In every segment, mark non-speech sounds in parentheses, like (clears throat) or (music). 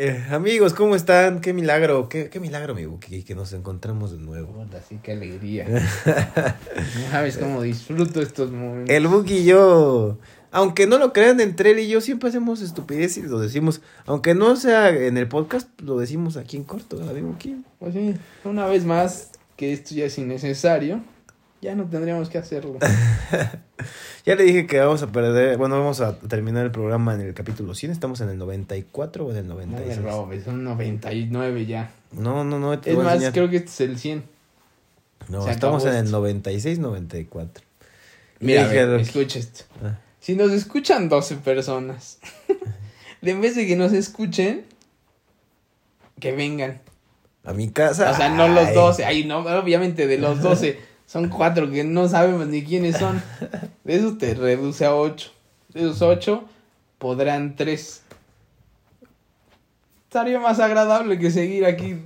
Eh, amigos, ¿cómo están? Qué milagro, qué, qué milagro, mi Buki, que nos encontramos de nuevo. Puta, sí, qué alegría. (laughs) no sabes cómo disfruto estos momentos. El Buki y yo, aunque no lo crean, entre él y yo siempre hacemos estupidez y lo decimos. Aunque no sea en el podcast, lo decimos aquí en corto, ¿verdad, Buki? Pues sí, una vez más, que esto ya es innecesario, ya no tendríamos que hacerlo. (laughs) ya le dije que vamos a perder, bueno, vamos a terminar el programa en el capítulo 100, estamos en el 94 o en el No 96. me robes, son 99 ya. No, no, no, te Es más, enseñar. creo que este es el 100. No, se estamos en el esto. 96, 94. Mira, Le dije a a ver, escucha esto. Ah. Si nos escuchan 12 personas, (laughs) en vez de que nos escuchen, que vengan. A mi casa. O sea, no los Ay. 12. Ay, no, obviamente de los 12 (laughs) son cuatro que no sabemos ni quiénes son. De esos te reduce a 8. De esos 8 podrán 3. Estaría más agradable que seguir aquí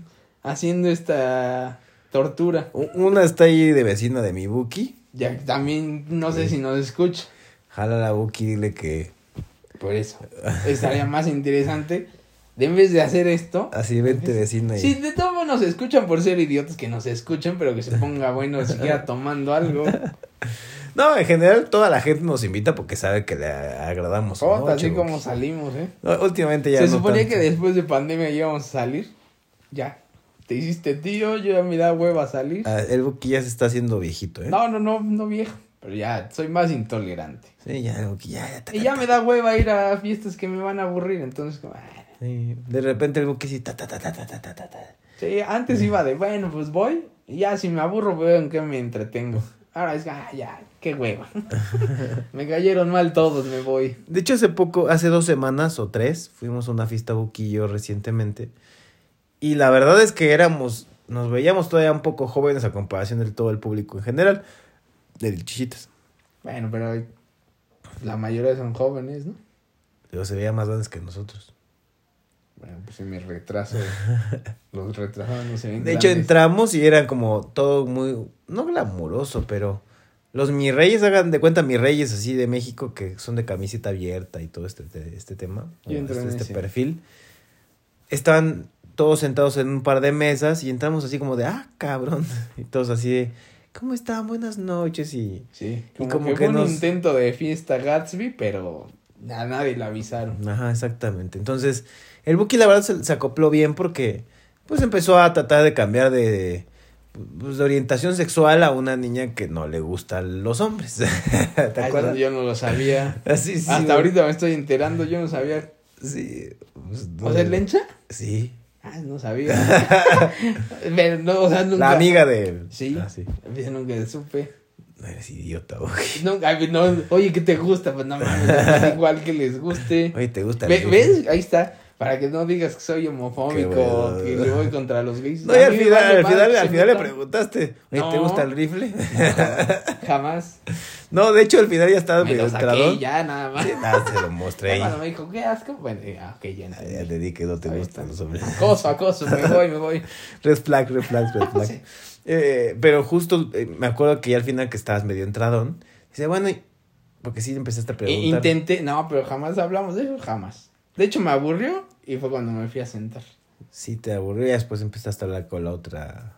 haciendo esta tortura. Una está ahí de vecina de mi Buki. Ya que también no sé si nos escucha. Jala la Buki, dile que. Por eso. Estaría más interesante. De en vez de hacer esto. Así vente vecina y. Sí, de todos modos nos escuchan por ser idiotas que nos escuchen, pero que se ponga bueno siquiera (laughs) tomando algo. (laughs) No, en general toda la gente nos invita porque sabe que le agradamos. Jota, mucho, así Buki. como salimos, ¿eh? No, últimamente ya Se no suponía tanto. que después de pandemia íbamos a salir. Ya. Te hiciste tío, yo ya me da hueva salir. Ah, el ya se está haciendo viejito, ¿eh? No, no, no, no viejo. Pero ya soy más intolerante. Sí, ya, el Buki, ya, ya. Y ya me da hueva ir a fiestas que me van a aburrir. Entonces, como, Sí, De repente el Buki sí. Ta, ta, ta, ta, ta, ta, ta, ta. sí, antes iba de, bueno, pues voy. Y ya si me aburro, veo en qué me entretengo. Ahora es, ah, ya, qué hueva. (laughs) me cayeron mal todos, me voy. De hecho, hace poco, hace dos semanas o tres, fuimos a una fiesta yo recientemente. Y la verdad es que éramos, nos veíamos todavía un poco jóvenes a comparación del todo el público en general. De chichitas. Bueno, pero la mayoría son jóvenes, ¿no? Pero se veía más grandes que nosotros. Bueno, pues si me retraso, (laughs) los retrasados no se ven De hecho, entramos y era como todo muy, no glamuroso, pero los mis reyes, hagan de cuenta mis reyes así de México que son de camiseta abierta y todo este, este tema, Yo este, en este ese. perfil. Estaban todos sentados en un par de mesas y entramos así como de, ah, cabrón. (laughs) Y todos así de, ¿cómo están? Buenas noches. Y Sí, Y como, como que, que un nos- intento de fiesta Gatsby, pero a nadie le avisaron. Ajá, exactamente. Entonces, el Buki la verdad se, se acopló bien porque pues empezó a tratar de cambiar de, pues, de orientación sexual a una niña que no le gustan los hombres. (laughs) ¿Te Ay, acuerdas? Yo no lo sabía. (laughs) Así, sí, Hasta güey. ahorita me estoy enterando, yo no sabía. Sí. pues, ¿O sea, ¿es lencha? Sí. Ah, no sabía. (laughs) Pero no, o sea, nunca. La amiga de... Sí. Ah, sí. Yo nunca supe. No eres idiota, Buki. Nunca, ay, no, oye, ¿qué te gusta? Pues no mames, es igual que les guste. Oye, ¿te gusta? ¿Ves? Ahí está. Para que no digas que soy homofóbico que le voy contra los gays. No, y al final, al final, al final le preguntaste, oye, ¿te No. gusta el rifle? (laughs) Jamás. no, de hecho, al final ya estaba Me medio y ya, nada más. Sí, nada, se lo mostré ahí. Cuando me dijo, qué asco. Bueno, ya, ok, ya Ah. Ya te di que no te gustan los hombres. Acoso, acoso, me voy, me voy. (laughs) Red flag, red flag, red flag. Sí. Eh, pero justo eh, me acuerdo que ya al final que estabas medio entradón, dice, bueno, porque sí empezaste a E- preguntar. Intenté, no, pero jamás hablamos de eso, jamás. De hecho, me aburrió y fue cuando me fui a sentar. Sí, te aburrió y después empezaste a hablar con la otra,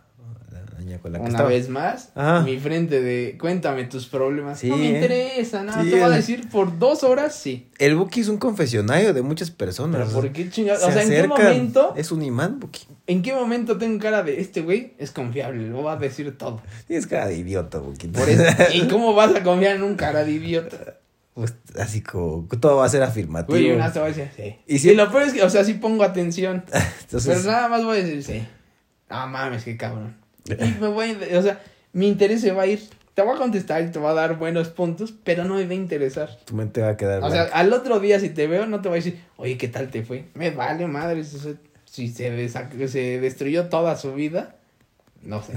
la niña con la que Una estaba. vez más, Ajá. mi frente de cuéntame tus problemas. Sí, no me ¿eh? interesa, nada. Sí, te voy a decir por dos horas, sí. El Buki es un confesionario de muchas personas. Pero ¿por qué chingados? Se O sea, ¿en qué momento? Es un imán, Buki. ¿En qué momento tengo cara de este güey? Es confiable, lo va a decir todo. Tienes cara de idiota, Buki. Por eso. ¿Y cómo vas a confiar en un cara de idiota? Pues, así como todo va a ser afirmativo. Güey, una te voy a decir, sí. Y Y, si- lo peor es que, o sea, sí pongo atención. (laughs) Entonces, Pero nada más voy a decir, sí. No mames, qué cabrón. (laughs) Y me voy, o sea, mi interés se va a ir. Te voy a contestar y te va a dar buenos puntos, pero no me va a interesar. tu mente va a quedar O sea, al otro día si te veo no te voy a decir, oye, ¿qué tal te fue? Me vale madre, o sea, si se, se destruyó toda su vida, no sé,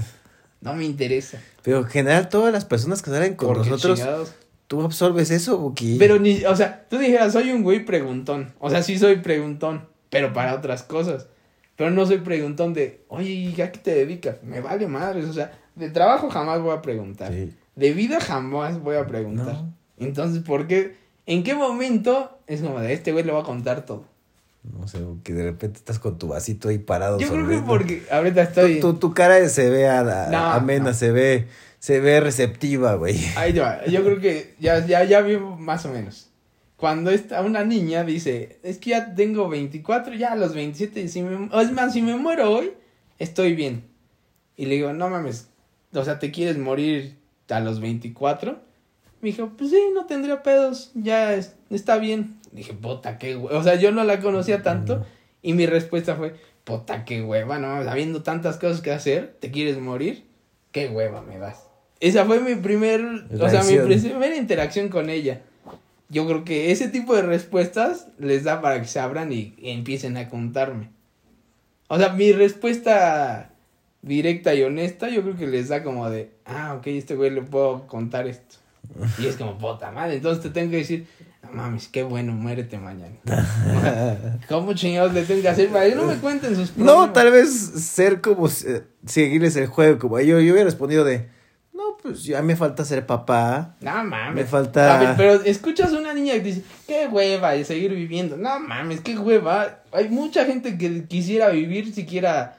no me interesa. Pero en general todas las personas que salen con Porque nosotros, chingados. Tú absorbes eso, Buki. Pero ni, o sea, tú dijeras, soy un güey preguntón. O sea, sí soy preguntón, pero para otras cosas. Pero no soy preguntón de, oye, ¿y a qué te dedicas? Me vale madres, o sea, de trabajo jamás voy a preguntar. Sí. De vida jamás voy a preguntar. No. Entonces, ¿por qué? ¿En qué momento es como de este güey le va a contar todo? No sé, que de repente estás con tu vasito ahí parado. Yo creo que porque ahorita estoy... Tu, tu, tu cara se ve a- a- No, amena, no. se ve, se ve receptiva, güey. Ahí va. Yo creo que ya, ya, ya vivo más o menos. Cuando esta, una niña dice, es que ya tengo 24, ya a los 27, si me, es más, si me muero hoy, estoy bien. Y le digo, no mames, o sea, ¿te quieres morir a los 24? Me dijo, pues sí, no tendría pedos, ya es- está bien. Dije, puta, qué hueva. O sea, yo no la conocía tanto. Y mi respuesta fue, puta, qué hueva, no mames, habiendo tantas cosas que hacer, ¿te quieres morir? Qué hueva me das. Esa fue mi primer, o sea, mi primera interacción con ella. Yo creo que ese tipo de respuestas les da para que se abran y, y empiecen a contarme. O sea, mi respuesta directa y honesta, yo creo que les da como de, ah, ok, este güey le puedo contar esto. Y es como, puta madre, entonces te tengo que decir, no mames, qué bueno, muérete mañana. (laughs) ¿Cómo chingados le tengo que hacer para que no me cuenten sus problemas? No, tal vez ser como eh, seguirles el juego, como yo, yo hubiera respondido de, no, pues ya me falta ser papá. No mames. Me falta- A ver, pero escuchas a una niña que dice, qué hueva y seguir viviendo. No mames, qué hueva. Hay mucha gente que quisiera vivir siquiera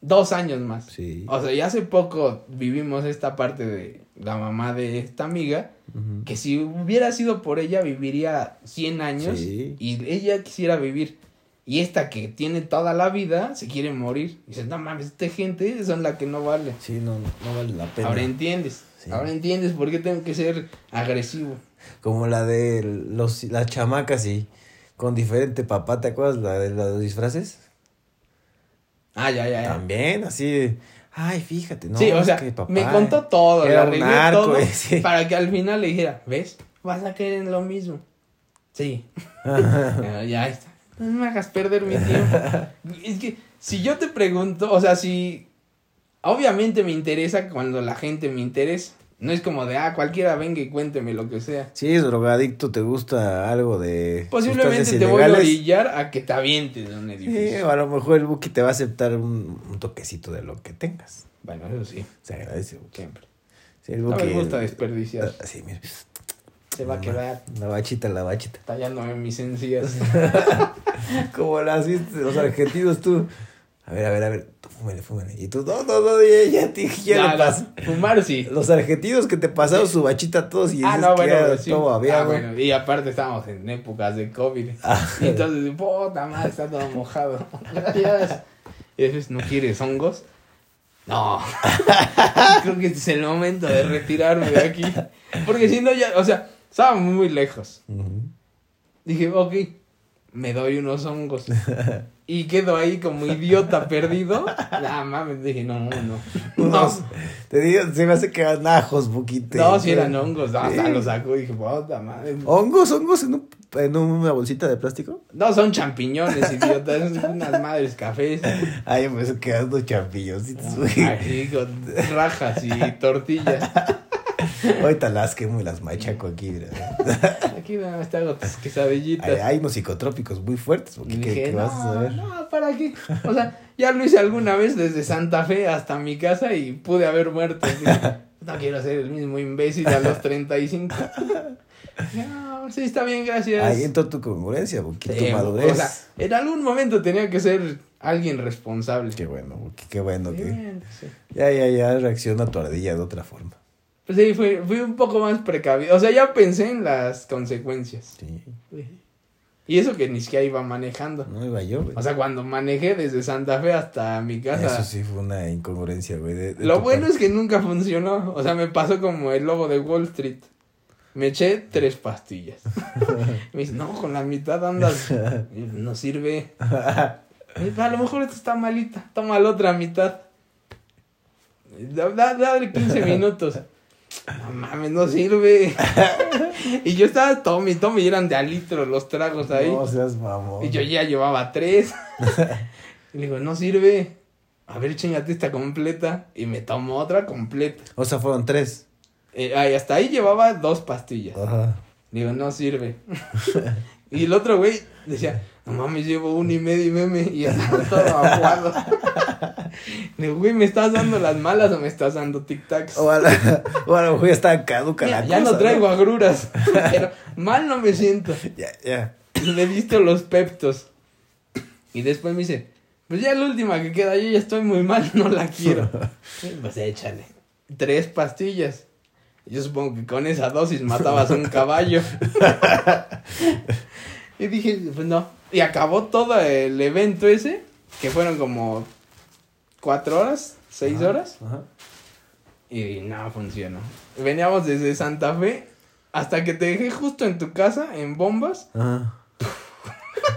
dos años más. Sí. O sea, ya hace poco vivimos esta parte de la mamá de esta amiga, que si hubiera sido por ella viviría 100 años Sí. y ella quisiera vivir. Y esta que tiene toda la vida se quiere morir. Y dices, no mames, esta gente son la que no vale. Sí, no, no vale la pena. Ahora entiendes. Sí. Ahora entiendes por qué tengo que ser agresivo. Como la de los, las chamacas y con diferente papá, ¿te acuerdas la de los disfraces? Ah, ya, ya, ya. También, así ay, fíjate, no, sí, o sea, que papá me contó todo, le arreglé todo (laughs) para que al final le dijera, ¿ves? Vas a caer en lo mismo. Sí. (laughs) (laughs) Ya está. No me hagas perder mi tiempo. (laughs) es que si yo te pregunto, o sea, si obviamente me interesa cuando la gente me interesa. No es como de, ah, cualquiera venga y cuénteme lo que sea. Si es drogadicto, te gusta algo de Posiblemente te voy a orillar a que te avientes de un sí, edificio. o a lo mejor el Buki te va a aceptar un, un toquecito de lo que tengas. Bueno, eso sí, Se agradece, Buki. siempre. Sí, el No me gusta desperdiciar. Ah, Sí, mira. Se va a quedar La bachita, la bachita. tallándome mis encías. (laughs) Como la hiciste los argentinos tú. A ver, a ver, a ver. Tú fúmele, fúmele. Y tú, no, no, no, ya, ya, te- ya Ya, le. Fumar sí. Los argentinos que te pasaron su bachita a todos y Ah, dices no, que bueno, sí. todo había, Ah, bueno, y aparte estábamos en épocas de COVID. Ah. Y entonces, puta madre, está todo mojado. Gracias. Y después, ¿no quieres hongos? No. (laughs) Creo que este es el momento de retirarme de aquí. Porque si no, ya, o sea, estábamos muy lejos. Dije, ok, me doy unos hongos. (laughs) Y quedo ahí como idiota perdido. Ah, mames, dije, no, no. No, Unos- Te digo, se me hace que eran ajos, Buquite. no si eran hongos. No, hasta Sí. lo saco y dije, puta madre. ¿Hongos, hongos en, un- en una bolsita de plástico? No, son champiñones, idiota. Son unas madres cafés. Ay, me pensé que eran unos champiñoncitos, güey. Así, con rajas y tortillas. (laughs) (laughs) Ahorita las quemo y las machaco aquí, mira. (laughs) Aquí nada más te hago tus quesadillitas. Hay, hay unos psicotrópicos muy fuertes, porque dije, ¿qué, qué vas a no, saber? no, ¿para qué? O sea, ya lo hice alguna vez desde Santa Fe hasta mi casa y pude haber muerto. (laughs) No quiero ser el mismo imbécil a los 35. No, sí, está bien, gracias. Ahí entró tu congruencia, Buquito, Sí, madurez. O sea, en algún momento tenía que ser alguien responsable. Qué bueno, Buki, qué bueno que... Bien, sí. Ya, ya, ya reacciona tu ardilla de otra forma. Sí, fui, fui un poco más precavido. O sea, ya pensé en las consecuencias. Sí. Y eso que ni siquiera iba manejando. No iba yo, güey. O sea, cuando manejé desde Santa Fe hasta mi casa. Eso sí fue una incongruencia, güey. de- de Lo bueno parte. es que nunca funcionó. O sea, me pasó como el lobo de Wall Street. Me eché tres pastillas. (laughs) me dice, no, con la mitad andas. (laughs) No sirve. A lo mejor esta está malita. Toma la otra mitad. Da- da- Dale 15 (laughs) minutos. No mames, no sirve. (laughs) y yo estaba tome y tome y eran de a litro los tragos ahí. No seas mamón. Y yo ya llevaba tres. (laughs) y le digo, no sirve. A ver, chingate esta completa. Y me tomo otra completa. O sea, fueron tres. Eh, ay, hasta ahí llevaba dos pastillas. Ajá. Digo, no sirve. (laughs) y el otro güey decía, no mames, llevo uno y medio y meme. Y estaba todo aguado. Le (laughs) digo, güey, ¿me estás dando las malas o me estás dando tic-tacs? O a, la, o a lo mejor está caduca Mira, la ya cosa, no traigo agruras. pero mal no me siento. (laughs) Ya, ya. le diste los peptos. Y después me dice, pues ya la última que queda, yo ya estoy muy mal, no la quiero. (laughs) pues échale. Tres pastillas. Yo supongo que con esa dosis matabas a un caballo. y dije, pues no. Y acabó todo el evento ese, que fueron como cuatro horas, seis Ajá, horas. ajá. Y no funcionó. Veníamos desde Santa Fe hasta que te dejé justo en tu casa, en bombas. Ajá.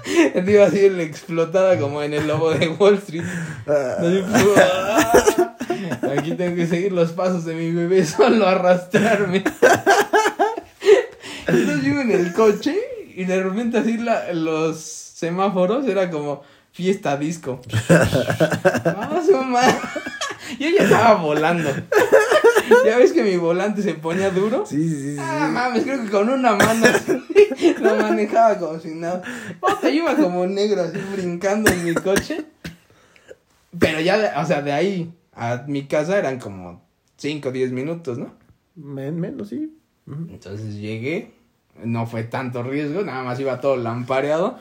(laughs) Te iba explotada como en el lobo de Wall Street. Así, ¡ah! Aquí tengo que seguir los pasos de mi bebé, (laughs) solo arrastrarme. (laughs) Entonces yo en el coche y de repente así la- los semáforos era como fiesta disco. (laughs) Vamos, mamá. Yo ya estaba volando. Ya ves que mi volante se ponía duro. Sí, sí, sí. Ah, mames, creo que con una mano así, lo manejaba como si nada. Puta, yo iba como negro así brincando en mi coche. Pero ya, o sea, de ahí a mi casa eran como 5 o 10 minutos, ¿no? Men- menos, sí. Entonces llegué, no fue tanto riesgo, nada más iba todo lampareado.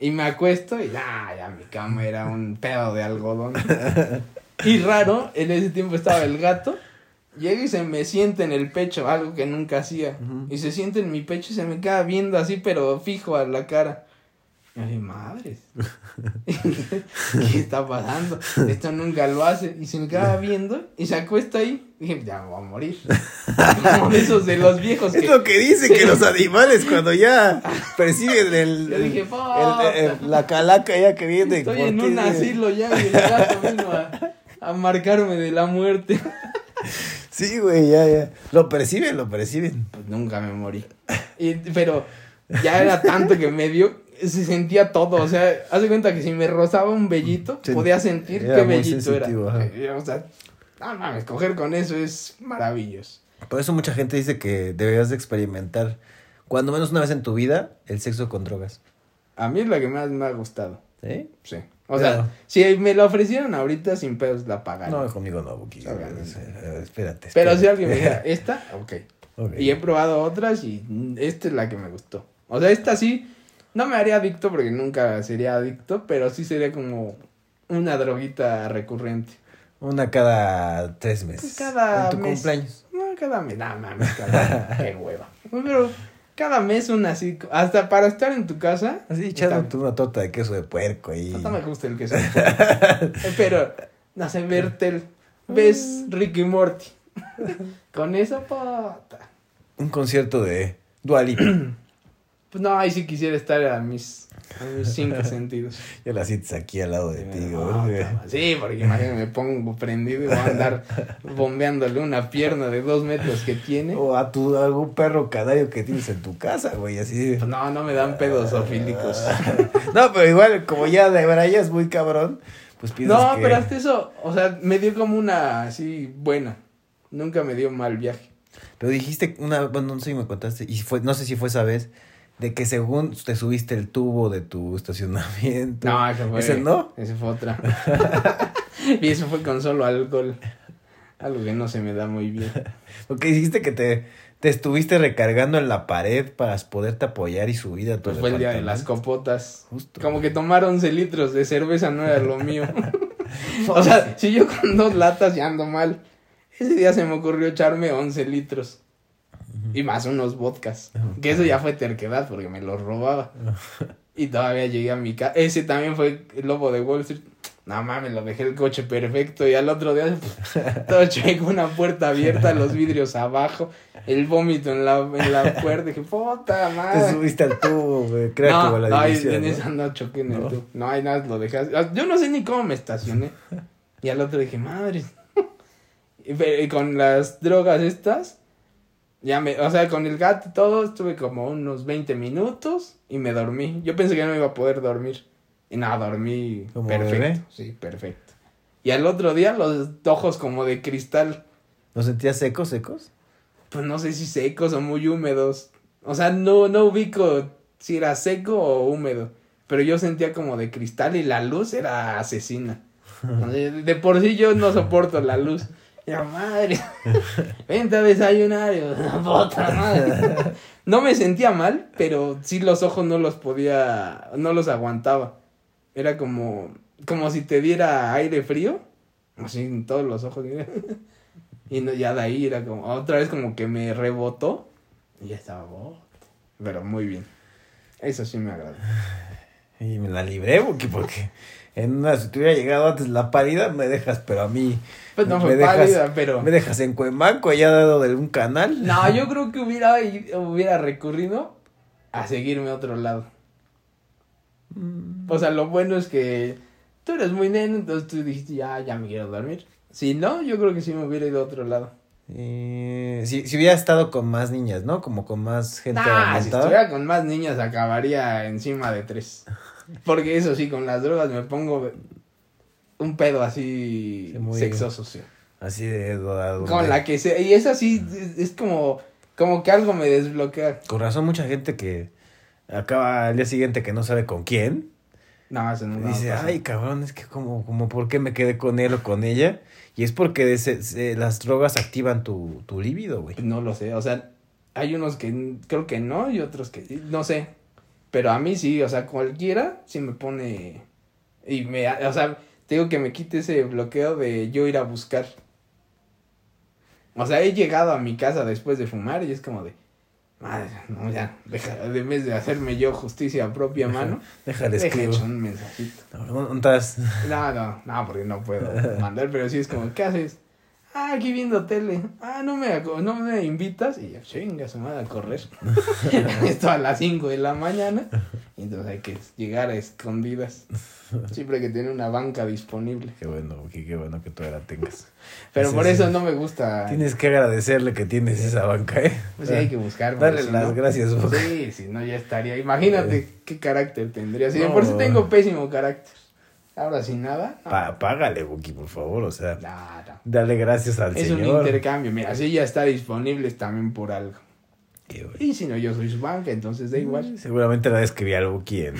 Y me acuesto y ya, ya mi cama era un pedo de algodón. (laughs) Y raro, en ese tiempo estaba el gato. Llega y se me siente en el pecho, algo que nunca hacía. Y se siente en mi pecho y se me queda viendo así, pero fijo a la cara. Y dije, madres. (laughs) (laughs) ¿Qué está pasando? Esto nunca lo hace. Y se me queda viendo y se acuesta ahí. Dije, ya me voy a morir. Como (laughs) esos de los viejos que. Es lo que dice que los animales cuando ya perciben el, dije, el- el- la calaca ya que viene. Estoy ¿por en un asilo ya y el gato vino a, a marcarme de la muerte. Sí, güey, ya, ya. Lo perciben, lo perciben. Pues nunca me morí. Y, pero ya era tanto que me dio, se sentía todo. O sea, (laughs) haz de cuenta que si me rozaba un vellito, Sí. podía sentir qué muy bellito era. ajá. Eh, O sea, no mames, coger con eso es maravilloso. Por eso mucha gente dice que deberías de experimentar, cuando menos una vez en tu vida, el sexo con drogas. A mí es la que más me ha gustado. ¿Sí? Sí. O Pero- sea, si me la ofrecieron ahorita sin pedos la pagaría. No, conmigo no, Buki. Espérate, espérate. Pero si alguien me dijera, (laughs) ¿esta? Ok. Ok. Y he probado otras y esta es la que me gustó. O sea, esta sí, no me haría adicto porque nunca sería adicto, pero sí sería como una droguita recurrente. Una cada tres meses. Pues cada En tu mes. cumpleaños. No, cada mes, no mames, cada Qué hueva. Pero cada mes una así, hasta para estar en tu casa. Así echándote una torta de queso de puerco ahí. No me gusta el queso. Eh, (laughs) Pero, no sé, Bertel, ves Ricky Morty. (laughs) Con esa pata. Un concierto de Dualipa. (clears throat) Pues no, ahí sí quisiera estar a mis, a mis cinco (laughs) sentidos. ya la sientes aquí al lado de ti, No, güey. Sí, porque imagínate, me pongo prendido y voy a andar (laughs) bombeándole una pierna de dos metros que tiene. O a tu algún perro canario que tienes en tu casa, güey, así. Pues no, no me dan pedos ofílicos. (laughs) no, pero igual, como ya de verdad ya es muy cabrón, pues piensas No, que... pero hasta eso, o sea, me dio como una así buena. Nunca me dio mal viaje. Pero dijiste una, bueno, no sé si me contaste, y fue, no sé si fue esa vez, de que según te subiste el tubo de tu estacionamiento. No, ese fue. ¿Ese no? Ese fue otra. (laughs) y eso fue con solo alcohol. Algo que no se me da muy bien. Porque dijiste que te, te estuviste recargando en la pared para poderte apoyar y subir a tu Pues fue el día de las copotas. Justo. Como que tomar 11 litros de cerveza no era lo mío. (laughs) o sea, si yo con dos latas ya ando mal. Ese día se me ocurrió echarme 11 litros. Y más unos vodkas. (laughs) Que eso ya fue terquedad porque me los robaba. (laughs) Y todavía llegué a mi casa. Ese también fue el lobo de Wall Street. No mames, lo dejé el coche perfecto. Y al otro día, (laughs) todo checo, una puerta abierta, los vidrios abajo, el vómito en la, en la puerta. Dije, puta Te madre. subiste al tubo, güey. Creo no, como la no, división, en ¿no? esa no choqué en el tubo. No, hay nada, lo dejas. Yo no sé ni cómo me estacioné. Y al otro dije, madre. Y con las drogas estas, ya me, o sea, con el gato y todo, estuve como unos 20 minutos y me dormí. Yo pensé que no iba a poder dormir. Y nada, dormí ¿Como perfecto. bebé? Sí, perfecto. Y al otro día los ojos como de cristal, ¿Los sentías secos, secos? pues no sé si secos o muy húmedos. O sea, no, no ubico si era seco o húmedo. Pero yo sentía como de cristal y la luz era asesina. (laughs) De por sí yo no soporto la luz. La madre. (laughs) Vente a desayunar. (laughs) Puta madre. No me sentía mal, pero sí los ojos no los podía, no los aguantaba. Era como, como si te diera aire frío. Así en todos los ojos. (laughs) Y no, ya de ahí era como, otra vez como que me rebotó. Y ya estaba, oh, pero muy bien. Eso sí me agradó. Y me la libré, porque, porque en una, si te hubiera llegado antes la pálida, me dejas, pero a mí. Pues no me fue dejas- pálida, pero... Me dejas en Cuemanco, allá dado de un canal. No, yo creo que hubiera, hubiera recurrido a seguirme a otro lado. Mm. O sea, lo bueno es que tú eres muy neno, entonces tú dijiste, ya, ya me quiero dormir. Si no, yo creo que sí me hubiera ido a otro lado. Eh, si, si hubiera estado con más niñas, ¿no? Como con más gente Nah, si estuviera con más niñas acabaría encima de tres. Porque eso sí, con las drogas me pongo un pedo así Sí, muy- sexoso, sí. Así de... de- Con la que sea, y es así, es- es como, como que algo me desbloquea. Con razón, mucha gente que acaba al día siguiente que no sabe con quién. No, eso no dice, ay, cabrón, es que como, como, ¿por qué me quedé con él o con ella? Y es porque se- se- las drogas activan tu, tu líbido, güey. No lo sé, o sea, hay unos que creo que no y otros que sí, no sé. Pero a mí sí, o sea, cualquiera sí me pone y me, o sea, te digo que me quite ese bloqueo de yo ir a buscar. O sea, he llegado a mi casa después de fumar y es como de, madre, no, ya, deja, de vez de hacerme yo justicia a propia mano, Déjale hecho un mensajito. No, no, no, porque no puedo mandar, pero sí es como, ¿qué haces? Ah, aquí viendo tele. Ah, no me, no me invitas. Y yo, chinga, su madre a correr. (laughs) Esto a las 5 de la mañana. Y entonces hay que llegar a escondidas. Siempre hay que tener una banca disponible. Qué bueno, qué, qué bueno que tú la tengas. Pero Sí, por sí. eso no me gusta. Tienes que agradecerle que tienes esa banca, ¿eh? Pues sí, hay que buscar. si las no- gracias, Boca. Sí, si no ya estaría. Imagínate qué carácter tendría. Si No. por sí tengo pésimo carácter. Ahora sin nada. no. Pa- págale, Buki, por favor, o sea, No, no. dale gracias al Es un señor. intercambio. Mira, si ya está disponible es también por algo. Y si no, yo soy su banca, entonces da igual. Seguramente la escribí al Buki en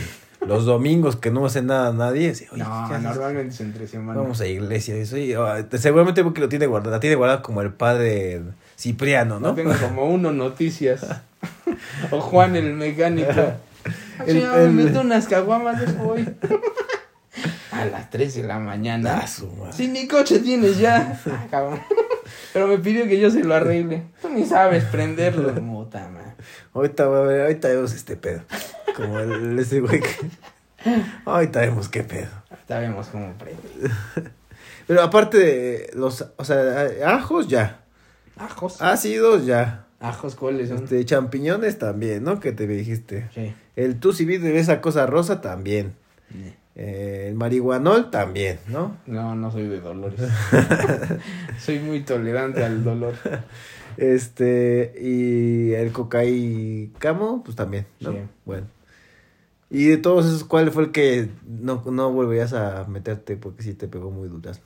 los domingos que no hace nada a nadie. dice, "Oye, no, normalmente es entre semana. Vamos a iglesia. Dice, "Oye, ah, seguramente Buki lo tiene guardado, la tiene guardada como el padre Cipriano, No ¿no? tengo como uno noticias. (laughs) o Juan el mecánico. (laughs) El- el- me meto unas caguamas hoy. (laughs) a las 3 de la mañana. Ah. Si ni coche tienes ya. (laughs) Ah, cabrón. Pero me pidió que yo se lo arregle. Tú ni sabes prenderlo. (laughs) Puta madre. Ahorita, ver, vemos este pedo. Como el, ese güey que... Ahorita vemos qué pedo. Ahorita vemos cómo prende. (laughs) Pero aparte de los, o sea, ajos ya, Ajos. ácidos ya, Ajos, ¿cuáles son? este, champiñones también, ¿no? Que te dijiste. Sí. El tú si de esa cosa rosa también. Eh, el marihuanol también, ¿no? No, no soy de dolores. (laughs) soy muy tolerante al dolor. Este, y el cocaícamo, pues también, ¿no? Sí. Bueno. Y de todos esos, ¿cuál fue el que no, no volverías a meterte porque sí te pegó muy duras?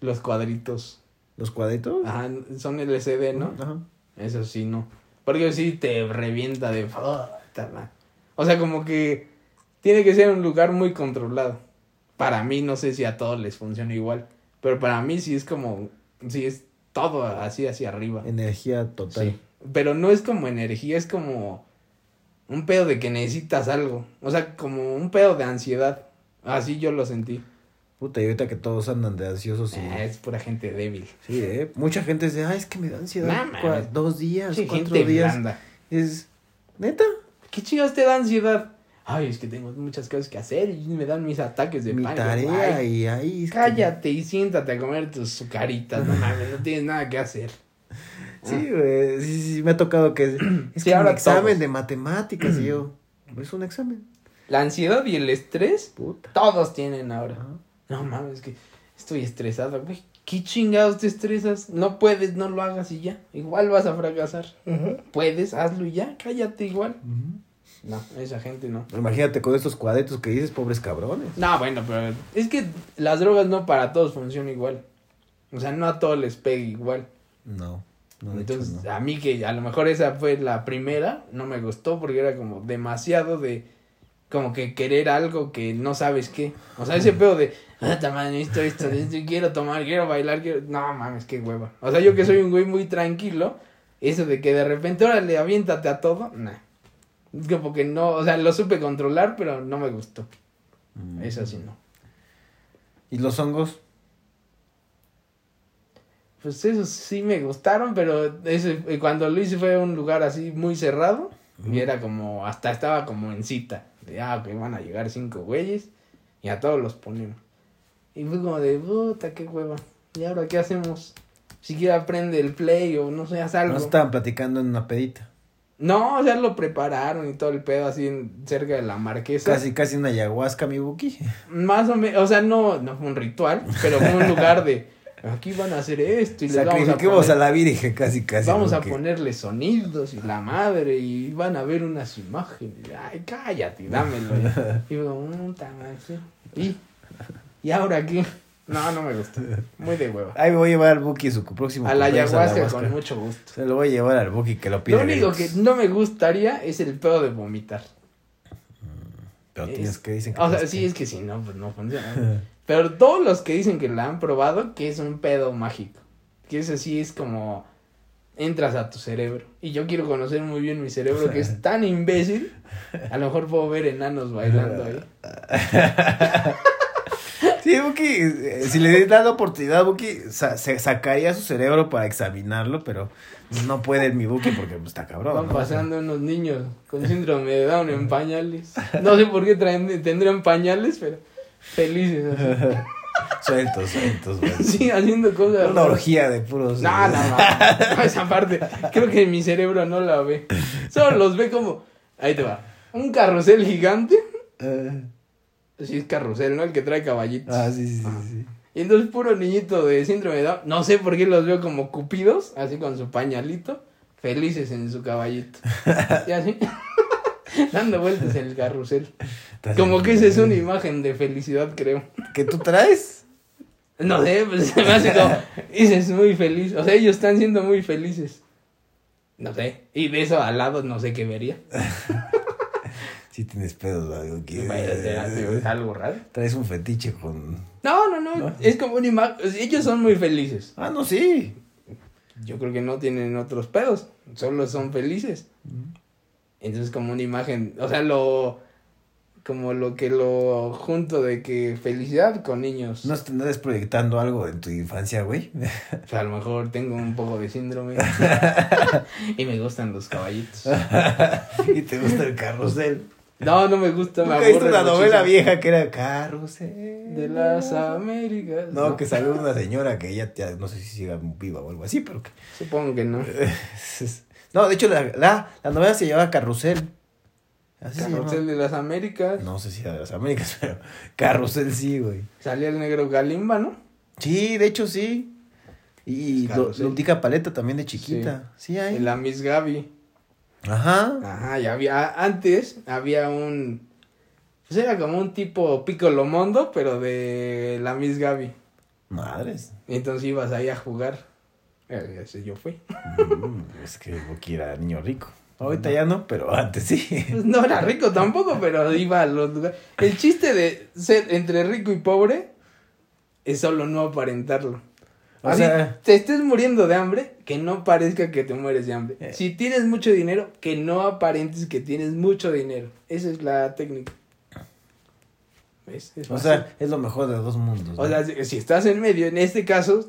Los cuadritos. ¿Los cuadritos? Ajá, son LCD, ¿no? Ajá. Eso sí, no. Porque sí te revienta de... madre. O sea, como que tiene que ser un lugar muy controlado. Para mí, no sé si a todos les funciona igual. Pero para mí sí es como... Sí es todo así hacia arriba. Energía total. Sí. Pero no es como energía, es como un pedo de que necesitas algo. O sea, como un pedo de ansiedad. Así yo lo sentí. Puta, y ahorita que todos andan de ansiosos y... Ah, es pura gente débil. Sí, ¿eh? Mucha gente dice, ay, es que me da ansiedad. Mames. dos días, Sí, cuatro gente días. blanda. Es, ¿neta? ¿Qué chingados te da ansiedad? Ay, es que tengo muchas cosas que hacer y me dan mis ataques de Mi pánico. tarea Ay, y ahí... que- Cállate y siéntate a comer tus sucaritas. No mames, no tienes nada que hacer. Sí, güey, sí, sí, sí, me ha tocado que... Es (clears throat) Sí, que un examen todos. de matemáticas y yo... (clears throat) Es un examen. La ansiedad y el estrés, Puta. todos tienen ahora. No mames, es que estoy estresado, güey. ¿Qué chingados te estresas? No puedes, no lo hagas y ya. Igual vas a fracasar. Puedes, hazlo y ya. Cállate igual. No, esa gente no. Imagínate con estos cuadritos que dices, pobres cabrones. No, bueno, pero es que las drogas no para todos funcionan igual. O sea, no a todos les pega igual. No, no, de hecho, Entonces, no. a mí que a lo mejor esa fue la primera, no me gustó porque era como demasiado de como que querer algo que no sabes qué. O sea, ese pedo de, ah, tamaño, esto, (laughs) esto, esto, quiero tomar, quiero bailar, quiero. No mames, qué hueva. O sea, yo que soy un güey muy tranquilo, eso de que de repente, órale, aviéntate a todo, nah. Como que no, o sea, lo supe controlar, pero no me gustó. Mm. Eso sí no. ¿Y los hongos? Pues esos sí me gustaron, pero ese, eh, cuando hice fue un lugar así muy cerrado. Y era como, hasta estaba como en cita. De, ah, que van a llegar cinco güeyes. Y a todos los ponemos. Y fue como de, puta, qué hueva. ¿Y ahora qué hacemos? Siquiera prende el play o no sé, haz algo. No estaban platicando en una pedita. No, o sea, lo prepararon y todo el pedo así en- cerca de la marquesa. Casi, casi una ayahuasca, mi buki. Más o menos, o sea, no, no fue un ritual, pero fue un lugar de, aquí van a hacer esto y vamos a Sacrifiquemos poner- a la Virgen, casi, casi. Vamos a ponerle sonidos y la madre y van a ver unas imágenes. Ay, cállate, dámelo. (laughs) Y madre, sí. ¿Y? ¿Y ahora qué? No, no me gustó. Muy de hueva. Ahí voy a llevar al buki su próximo A la ayahuasca con mucho gusto. Se lo voy a llevar al buki que lo pide. Lo único que no me gustaría es el pedo de vomitar. Pero es- tienes que dicen que O sea, sí, que- es que si no, pues no funciona. Pero todos los que dicen que la han probado, que es un pedo mágico. Que eso sí es como entras a tu cerebro. Y yo quiero conocer muy bien mi cerebro, que es tan imbécil. A lo mejor puedo ver enanos bailando ahí. (laughs) Sí, Buki, eh, si le das la oportunidad, Buki sa- se sacaría su cerebro para examinarlo, pero no puede mi Buki porque pues, está cabrón. Van ¿no? pasando unos niños con síndrome de Down en pañales. No sé por qué traen, tendrían pañales, pero felices. así. (laughs) Sueltos, sueltos, güey. Sí, haciendo cosas. Una orgía de puros. No, no, no. Esa parte, creo que mi cerebro no la ve. Solo los ve como. Ahí te va. Un carrusel gigante. Eh, Sí, es carrusel, ¿no? El que trae caballitos. ah, sí, sí, Ajá. sí, sí. Y entonces, puro niñito de síndrome de Down. No sé por qué los veo como cupidos, así con su pañalito, felices en su caballito. (laughs) Y así. (laughs) Dando vueltas en el carrusel. Como que esa es una imagen de felicidad, creo. ¿Que tú traes? No sé, pues se me hace como. Dices muy feliz. O sea, ellos están siendo muy felices. No sé. Y de eso al lado no sé qué vería. (laughs) Sí tienes pedos, algo que... Algo raro. Traes un fetiche con... No, no, no. ¿No? Es como una imagen. Ellos son muy felices. Ah, no, sí. Yo creo que no tienen otros pedos. Solo son felices. Entonces, como una imagen. O sea, lo. Como lo que lo junto de que felicidad con niños. ¿No estás proyectando algo en tu infancia, güey? (laughs) O sea, a lo mejor tengo un poco de síndrome. (laughs) (laughs) y me gustan los caballitos. y te gusta el carrusel. No, no me gusta, me ¿Nunca viste aburre una novela muchísimo. vieja que era carrusel? De las Américas. No, que salió una señora que ya, ya no sé si siga viva o algo así, pero que... Supongo que no. (laughs) No, de hecho la, la, la novela se llamaba Carrusel. Así Carrusel de las Américas. No sé si era de las Américas, (laughs) pero Carrusel sí, güey. Salía el negro Galimba, ¿no? Sí, de hecho sí. Y lo, Carrusel. Lutica Paleta también de chiquita. Sí, hay. Y la Miss Gaby. Ajá. Ajá, y había, antes había un, pues era como un tipo Piccolo Mondo, pero de la Miss Gaby. Madres. Y entonces ibas ahí a jugar. Ese yo fui. Mm, es que Boqui era niño rico. Ahorita ya no, pero antes sí. Pues no era rico tampoco, pero iba a los lugares. El chiste de ser entre rico y pobre es solo no aparentarlo. O Así, sea- te estés muriendo de hambre, que no parezca que te mueres de hambre. Eh. Si tienes mucho dinero, que no aparentes que tienes mucho dinero. Esa es la técnica. ¿Ves? Es O fácil. sea, es lo mejor de dos mundos. O sea, si, si estás en medio, en este caso,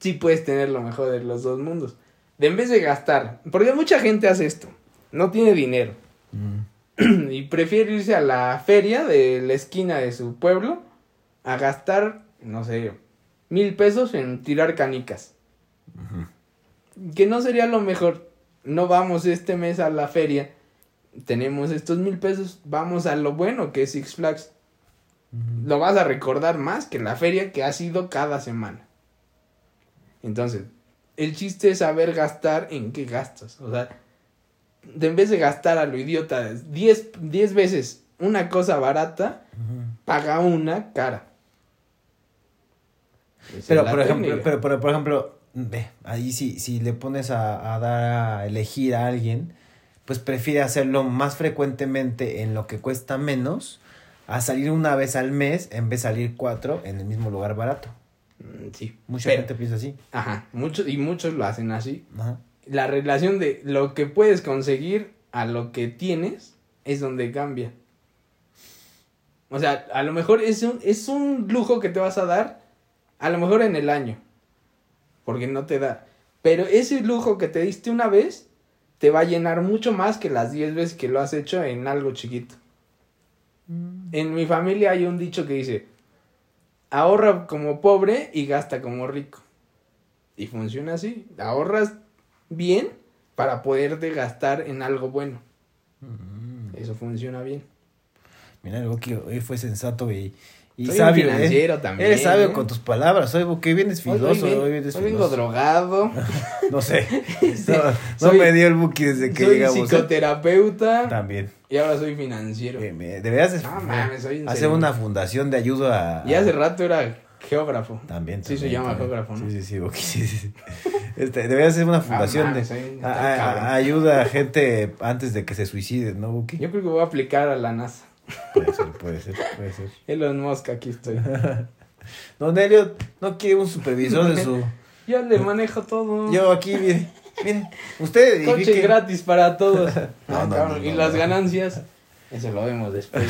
sí puedes tener lo mejor de los dos mundos. De en vez de gastar, porque mucha gente hace esto, no tiene dinero Mm. (clears throat) y prefiere irse a la feria de la esquina de su pueblo a gastar, no sé, mil pesos en tirar canicas. Que no sería lo mejor. No vamos este mes a la feria, tenemos estos mil pesos, vamos a lo bueno que es Six Flags. Lo vas a recordar más que la feria que ha sido cada semana. Entonces, el chiste es saber gastar en qué gastas. O sea, de en vez de gastar a lo idiota 10 10 veces una cosa barata, paga una cara. Pero por ejemplo, pero, pero, por ejemplo, ve, ahí si, si le pones a, a dar a elegir a alguien, pues prefiere hacerlo más frecuentemente en lo que cuesta menos a salir una vez al mes en vez de salir cuatro en el mismo lugar barato. Mm, Sí. Mucha Pero- gente piensa así. Ajá, muchos, y muchos lo hacen así. Ajá. La relación de lo que puedes conseguir a lo que tienes es donde cambia. O sea, a lo mejor es un, es un lujo que te vas a dar, a lo mejor en el año, porque no te da. Pero ese lujo que te diste una vez, te va a llenar mucho más que las 10 veces que lo has hecho en algo chiquito. En mi familia hay un dicho que dice, ahorra como pobre y gasta como rico. Y funciona así, ahorras bien para poderte gastar en algo bueno. Eso funciona bien. Mira, el Buki hoy fue sensato y, y Soy un sabio, ¿eh? financiero también, Eres sabio ¿eh? con tus palabras. Hoy, Buki, vienes Hoy- filoso. hoy, vienes hoy vengo filoso. drogado. (laughs) No sé. (laughs) No, no soy- me dio el Buki desde que soy llegamos. ¿eh? psicoterapeuta También. y ahora soy financiero. Eh, me- Deberías de- No mames, soy un hacer una fundación de ayuda a... Y hace rato era geógrafo. También, Sí se llama también. geógrafo, ¿no? Sí, sí, sí, Buki, sí, sí. Este, deberías hacer una fundación mames, de... a- a- ayuda a gente antes de que se suicide, ¿no, Buki? Yo creo que voy a aplicar a la NASA. Puede ser, puede ser, puede ser. Elon Musk, aquí estoy. (laughs) Don Elliot no quiere un supervisor de su... (laughs) Yo le manejo todo. Yo aquí, mire, mire, usted Coche edifique- gratis para todos. (laughs) No, no, y las ganancias, eso lo vemos después.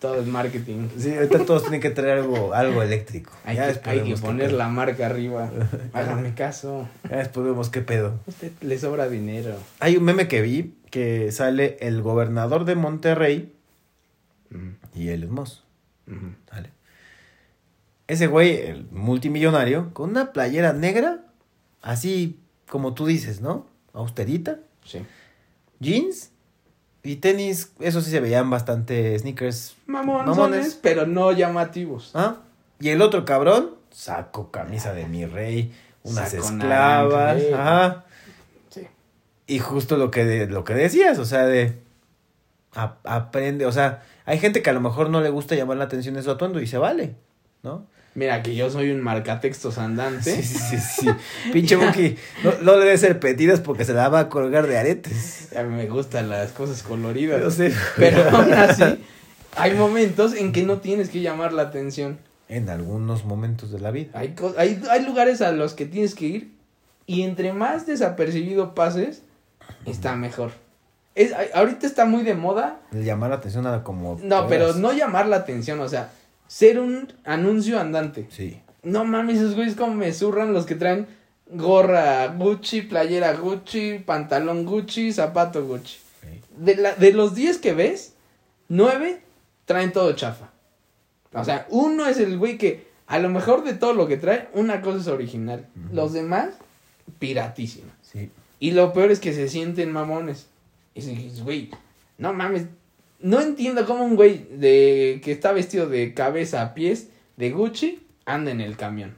todo es marketing. Sí, ahorita todos tienen que traer algo, algo eléctrico. Hay, ya que, hay poner la marca arriba. Háganme caso. Ya después vemos qué pedo. Usted le sobra dinero. Hay un meme que vi que sale el gobernador de Monterrey y él es Moss. Vale. Ese güey, el multimillonario, con una playera negra, así como tú dices, ¿no? Austerita, Sí. jeans y tenis, eso sí se veían bastante sneakers. Mamones, Mamones. pero no llamativos. ¿Ah? Y el otro cabrón, saco, camisa de mi rey, unas Saco esclavas, naranja, ajá. Sí. Y justo lo que, de- lo que decías, o sea, de a- aprende, o sea, hay gente que a lo mejor no le gusta llamar la atención de su atuendo y se vale, ¿no? Mira que yo soy un marcatextos andante. Sí, sí, sí, sí. Pinche Buki, no, no le des serpentinas porque se la va a colgar de aretes. A mí me gustan las cosas coloridas. Yo sé. Pero aún así, hay momentos en que no tienes que llamar la atención. En algunos momentos de la vida. Hay, co- hay, hay lugares a los que tienes que ir y entre más desapercibido pases, está mejor. Es, ahorita está muy de moda. El llamar la atención a como... No, pero no llamar la atención, o sea, ser un anuncio andante. Sí. No mames, esos güeyes como me zurran los que traen gorra Gucci, playera Gucci, pantalón Gucci, zapato Gucci. De, la, de los 10 que ves, 9 traen todo chafa. O sea, uno es el güey que a lo mejor de todo lo que trae, una cosa es original. Los demás, piratísima. Sí. Y lo peor es que se sienten mamones. Y dices, güey, no mames. No entiendo cómo un güey de que está vestido de cabeza a pies de Gucci anda en el camión.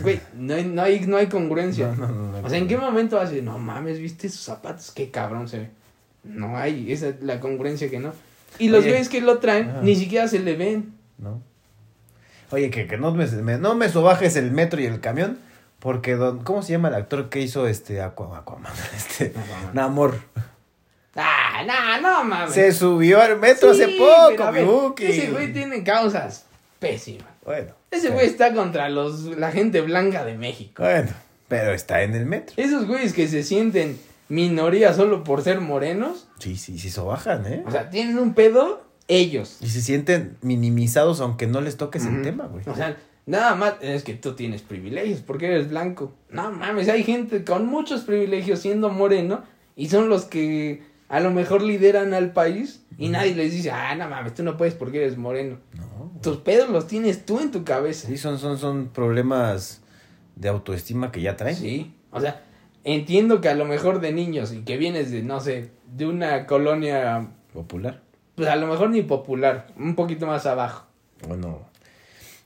Güey, no hay, no hay, no hay congruencia. No, no. O sea, ¿en qué momento decir, no mames, viste sus zapatos? Qué cabrón se ve. No hay, esa es la congruencia que no. Y los Oye. güeyes que lo traen, Ajá. ni siquiera se le ven. ¿no? Oye, que, que no me, me- no me sobajes el metro y el camión, porque don, ¿cómo se llama el actor que hizo este Aqua- Aquaman? (laughs) Este, Aquaman. Namor. Ah, no, no mames. Se subió al metro Sí, hace poco, mi Buki. Ese güey tiene causas pésimas. Bueno. Ese güey está contra los la gente blanca de México. Bueno, pero está en el metro. Esos güeyes que se sienten minoría solo por ser morenos, Sí, sí, sí sobajan, ¿eh? o sea, tienen un pedo ellos. Y se sienten minimizados aunque no les toques el tema, güey. O sea, nada más es que tú tienes privilegios porque eres blanco. No mames, hay gente con muchos privilegios siendo moreno y son los que a lo mejor lideran al país y nadie les dice, ah, no mames, tú no puedes porque eres moreno. No. Tus pedos los tienes tú en tu cabeza. Sí, son, son, son problemas de autoestima que ya traen. Sí, o sea, entiendo que a lo mejor de niños y que vienes de, no sé, de una colonia, Popular. pues a lo mejor ni popular, un poquito más abajo. Bueno.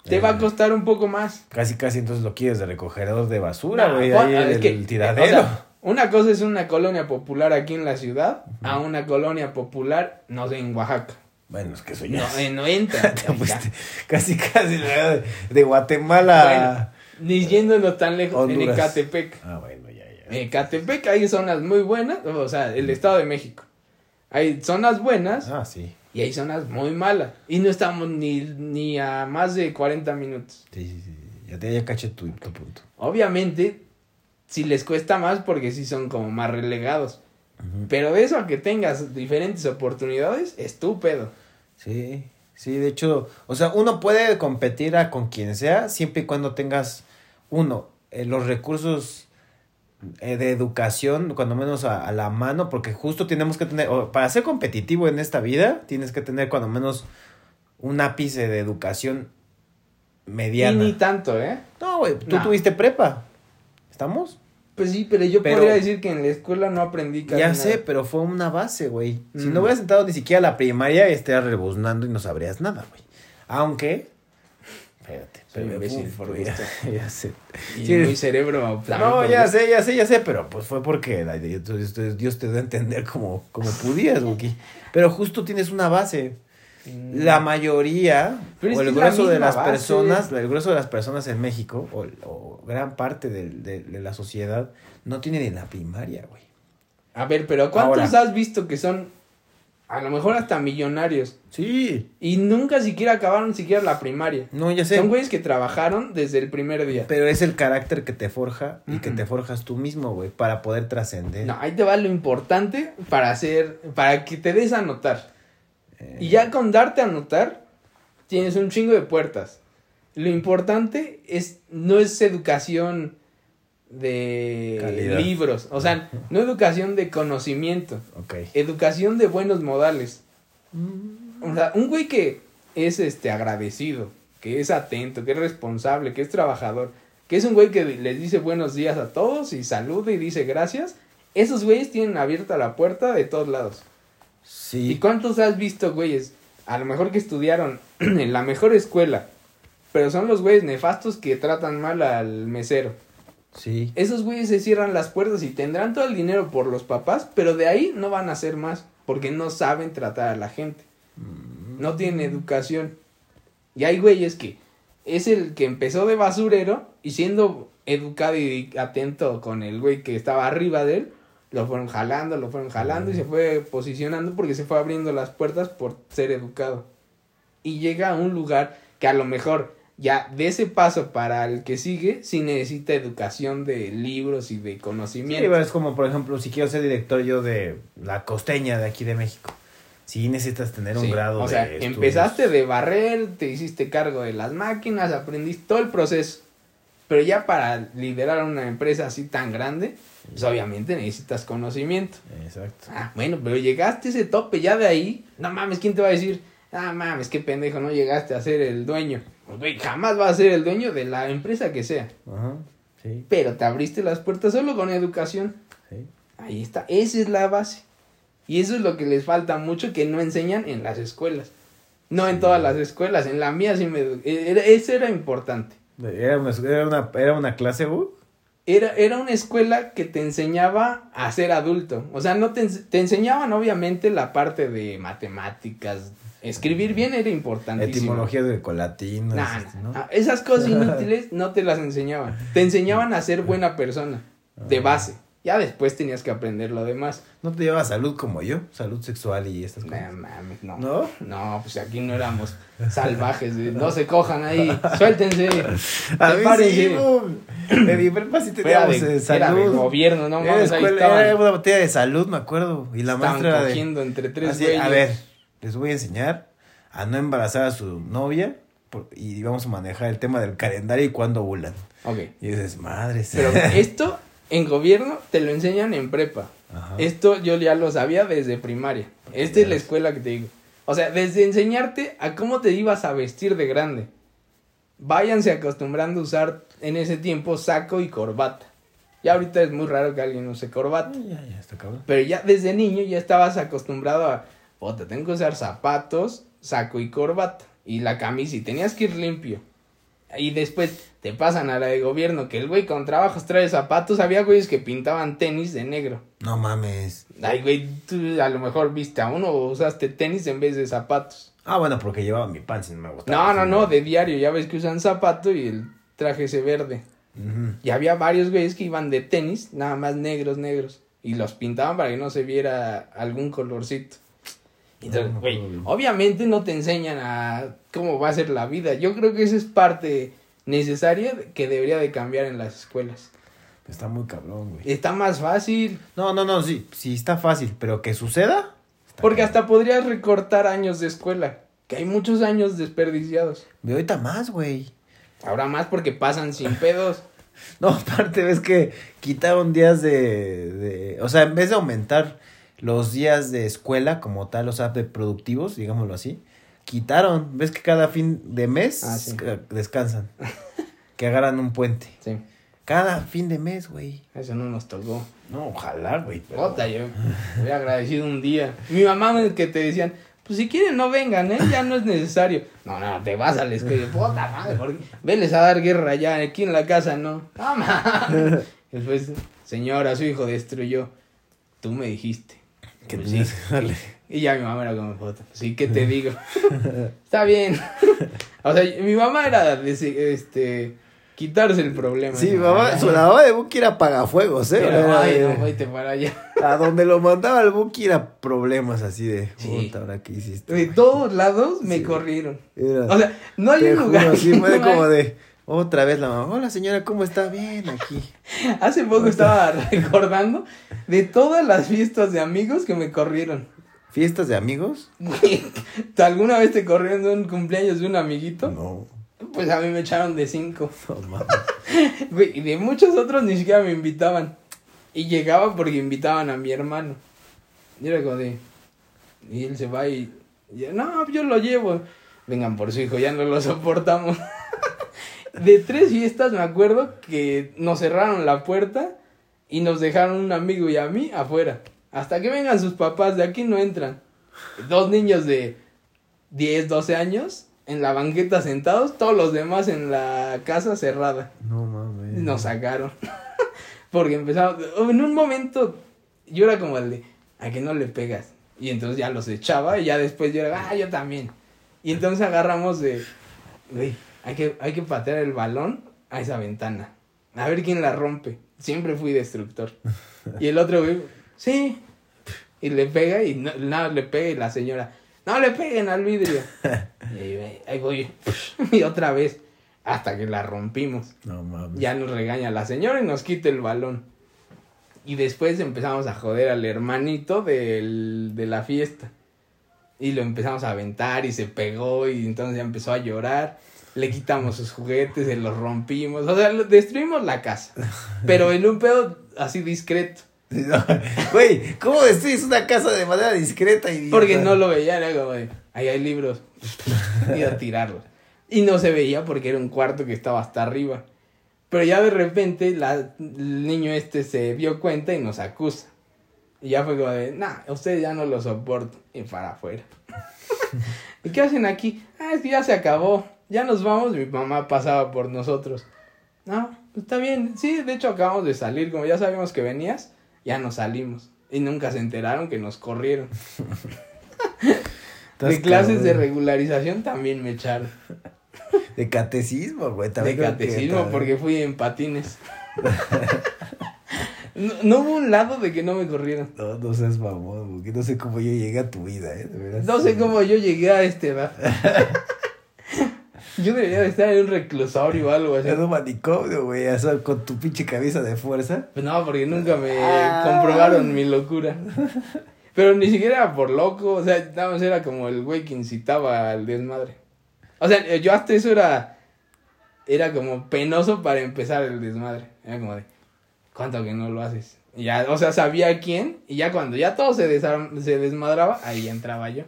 Te eh, va a costar un poco más. Casi, casi entonces lo quieres de recogedor de basura, güey. Juan, ahí es en el, que, eh, tiradero. o sea, una cosa es una colonia popular aquí en la ciudad a una colonia popular, no sé, en Oaxaca. bueno, es que eso No, ya. eh, no entra. (laughs) Te fuiste casi, casi de, de Guatemala. Bueno, ni yéndonos tan lejos, en. Ecatepec. Ah, bueno, ya, ya. Ecatepec hay zonas muy buenas, o sea, el Estado de México. Hay zonas buenas Ah, sí. y hay zonas muy malas. Y no estamos ni, ni a más de 40 minutos. Sí, sí, sí. Ya te ya caché tu, tu punto. Obviamente, si les cuesta más porque sí son como más relegados. Pero de eso a que tengas diferentes oportunidades, estúpido. Sí, sí, de hecho, o sea, uno puede competir a con quien sea siempre y cuando tengas, uno, eh, los recursos eh, de educación, cuando menos a, a la mano, porque justo tenemos que tener, o para ser competitivo en esta vida, tienes que tener cuando menos un ápice de educación Y mediana. ni tanto, ¿eh? No, güey, tú tuviste prepa. ¿Estamos? Pues sí, pero yo Pero- podría decir que en la escuela no aprendí casi Ya nada. sé, pero fue una base, güey. Si Mm. no hubieras sentado ni siquiera a la primaria, estarías rebuznando y no sabrías nada, güey. Aunque. Espérate, pero imbécil uf, por ya, ya sé. Y Sí, muy cerebro. No, ya sé, ya sé, ya sé, pero pues fue porque Dios, Dios- te da a entender como, como pudieras, güey. Pero justo tienes una base. Mm. La mayoría, Pero es o el la grueso de las base. personas, el grueso de las personas en México, o, o gran parte de, de la sociedad, no tiene ni la primaria, güey. A ver, pero ¿cuántos Ahora. has visto que son a lo mejor hasta millonarios Sí. y nunca siquiera acabaron siquiera la primaria? No, ya sé. Son güeyes que trabajaron desde el primer día. Pero es el carácter que te forja y que te forjas tú mismo, güey, para poder trascender. No, ahí te va lo importante para hacer, para que te des a notar. Eh, Y ya con darte a notar, tienes un chingo de puertas. Lo importante es, no es educación de Calidad. libros, o sea, no educación de conocimiento, Ok. educación de buenos modales. O sea, un güey que es este agradecido, que es atento, que es responsable, que es trabajador, que es un güey que les dice buenos días a todos y saluda y dice gracias, esos güeyes tienen abierta la puerta de todos lados. ¿Y cuántos has visto, güeyes? A lo mejor que estudiaron (clears throat) en la mejor escuela, pero son los güeyes nefastos que tratan mal al mesero. Sí. Esos güeyes se cierran las puertas y tendrán todo el dinero por los papás, pero de ahí no van a hacer más, porque no saben tratar a la gente. No tienen educación. Y hay güeyes que es el que empezó de basurero y siendo educado y atento con el güey que estaba arriba de él, lo fueron jalando, lo fueron jalando y se fue posicionando porque se fue abriendo las puertas por ser educado. Y llega a un lugar que a lo mejor ya de ese paso para el que sigue, sí necesita educación de libros y de Sí, conocimiento. pero es como, por ejemplo, si quiero ser director yo de la costeña de aquí de México. Sí necesitas tener un Sí, grado o de sea, estudios. empezaste de barrer, te hiciste cargo de las máquinas, aprendiste todo el proceso. Pero ya para liderar una empresa así tan grande, pues obviamente necesitas conocimiento. Exacto. Ah, bueno, pero llegaste a ese tope ya de ahí. No mames, ¿quién te va a decir? Ah, mames, qué pendejo, no llegaste a ser el dueño. Pues, güey, jamás vas a ser el dueño de la empresa que sea. Ajá. Sí. Pero te abriste las puertas solo con educación. Sí. Ahí está, esa es la base. Y eso es lo que les falta mucho que no enseñan en las escuelas. No en todas las escuelas, en la mía sí me... Era, eso era importante. Era una, era una, era una clase, güey. Era, era una escuela que te enseñaba a ser adulto. O sea, no te, te enseñaban obviamente la parte de matemáticas. Escribir bien era importantísimo. Etimología de colatinas. Nah, este, ah, Esas cosas (laughs) inútiles no te las enseñaban. Te enseñaban a ser buena persona, de base. Ya después tenías que aprender lo demás. No te lleva salud como yo, salud sexual y estas No cosas. mames, no. ¿No? No, pues aquí no éramos (laughs) salvajes. de, No se cojan ahí. (laughs) Suéltense. A mí sí, Sepárense. boom. En mi prepa sí Era teníamos de, eh, era de salud. gobierno, no mames, ahí escuela- estaban, era una botella de salud, me acuerdo. Y la estaban maestra era de. cogiendo entre tres así, güeyes. a ver, les voy a enseñar a no embarazar a su novia. y vamos a manejar el tema del calendario y cuándo ovulan. Ok. Y dices, madre Pero esto en gobierno te lo enseñan en prepa. Ajá. Esto yo ya lo sabía desde primaria. Esta es la escuela que te digo. O sea, desde enseñarte a cómo te ibas a vestir de grande. Váyanse acostumbrando a usar en ese tiempo saco y corbata. Ya ahorita es muy raro que alguien use corbata. Ay, Ya, ya, está cabrón. Pero ya desde niño ya estabas acostumbrado a, puta, tengo que usar zapatos, saco y corbata. Y la camisa, y tenías que ir limpio. Y después te pasan a la de gobierno, que el güey con trabajos trae zapatos. Había güeyes que pintaban tenis de negro. No mames. Ay, güey, tú a lo mejor viste a uno o usaste tenis en vez de zapatos. Ah, bueno, porque llevaba mi pan si no me gustaba. No, no, no, de diario. Ya ves que usan zapato y el traje ese verde. Y había varios güeyes que iban de tenis, nada más negros, negros. Y los pintaban para que no se viera algún colorcito. Entonces, No, güey, no, no. obviamente no te enseñan a cómo va a ser la vida. Yo creo que esa es parte necesaria que debería de cambiar en las escuelas. Está muy cabrón, güey. Está más fácil, No, no, no, sí, sí está fácil, pero que suceda. está porque cabrón. hasta podrías recortar años de escuela, que hay muchos años desperdiciados. De ahorita más, güey. Ahora más porque pasan sin pedos. (laughs) No, aparte ves que quitaron días de, de, o sea, en vez de aumentar los días de escuela como tal, o sea, de productivos, digámoslo así, quitaron, ves que cada fin de mes Ah, sí. descansan, (laughs) que agarran un puente, Sí, cada fin de mes, güey. eso no nos tocó. No, ojalá, güey. pero- yo había agradecido un día. Mi mamá me- que te decían, pues si quieren no vengan, ¿eh? Ya no es necesario. No, no, te vas a la escuela. (laughs) Puta madre, ¿por qué? Veles a dar guerra ya, aquí en la casa no. Mames. (laughs) Después, señora, su hijo destruyó. Tú me dijiste. Que Pues sí. que darle. Y ya mi mamá era como, puta, sí, ¿qué te (laughs) digo? Está bien. (laughs) o sea, mi mamá era de, este, quitarse el problema. Sí, mamá, (laughs) su la mamá de Buki era apagafuegos, ¿eh? Era Ay, no, vete para allá. A donde lo mandaba el Buki era problemas así de, Sí. puta, ahora qué hiciste. De todos lados me Sí. corrieron. Era- O sea, no hay un lugar. juro, sí, fue de como de, otra vez la mamá, hola señora, ¿cómo está? Bien, aquí. Hace poco estaba recordando de todas las fiestas de amigos que me corrieron. ¿Fiestas de amigos? (laughs) ¿Alguna vez te corrieron de un cumpleaños de un amiguito? No, Pues a mí me echaron de cinco. (laughs) Güey, y de muchos otros ni siquiera me invitaban. Y llegaba porque invitaban a mi hermano. Y era como de. Y él se va y. y no, yo lo llevo. Vengan por su hijo, ya no lo soportamos. (laughs) de tres fiestas me acuerdo que nos cerraron la puerta y nos dejaron un amigo y a mí afuera. Hasta que vengan sus papás, de aquí no entran. Dos niños de 10, 12 años en la banqueta sentados, todos los demás en la casa cerrada. No mames. Nos sacaron. (laughs) Porque empezamos. En un momento, yo era como el de. ¿A que no le pegas? Y entonces ya los echaba. Y ya después yo era. Ah, yo también. Y entonces agarramos de. Güey, hay que, hay que patear el balón a esa ventana. A ver quién la rompe. Siempre fui destructor. Y el otro, güey. Sí. Y le pega y no, nada, le pega y la señora. No le peguen al vidrio. (laughs) Y ahí, ahí voy. (laughs) Y otra vez. Hasta que la rompimos. No mames. Ya nos regaña la señora y nos quita el balón. Y después empezamos a joder al hermanito del, de la fiesta. Y lo empezamos a aventar y se pegó y entonces ya empezó a llorar. Le quitamos sus juguetes, se los rompimos. O sea, destruimos la casa. (laughs) Pero en un pedo así discreto. (laughs) Güey, ¿cómo destruyes una casa de manera discreta y Porque no lo veía, era ahí hay libros. (laughs) y a tirarlos. Y no se veía porque era un cuarto que estaba hasta arriba. Pero ya de repente la, el niño este se dio cuenta y nos acusa. Y ya fue como de, nah, ustedes ya no lo soporto. Y para afuera. (laughs) ¿Y qué hacen aquí? Ah, es que ya se acabó. Ya nos vamos. Mi mamá pasaba por nosotros. No, está bien. Sí, de hecho acabamos de salir. Como ya sabíamos que venías, ya nos salimos. Y nunca se enteraron que nos corrieron. (laughs) De clases de regularización también me echaron. De catecismo, güey. De también que catecismo porque fui en patines. no, no hubo un lado de que no me corrieron. No, no seas mamón, porque no sé cómo yo llegué a tu vida, ¿eh? De. No sé cómo yo llegué a esta edad. (laughs) Yo debería de estar en un reclusorio o algo así. En un manicomio, güey, o sea, con tu pinche cabeza de fuerza. Pues no, porque nunca me Ah. comprobaron mi locura. Pero ni siquiera era por loco, o sea, nada más era como el güey que incitaba al desmadre. O sea, yo hasta eso era, era como penoso para empezar el desmadre. Era como de, ¿cuánto que no lo haces? Y ya, o sea, sabía quién, y ya cuando ya todo se, desarm- se desmadraba, ahí entraba yo.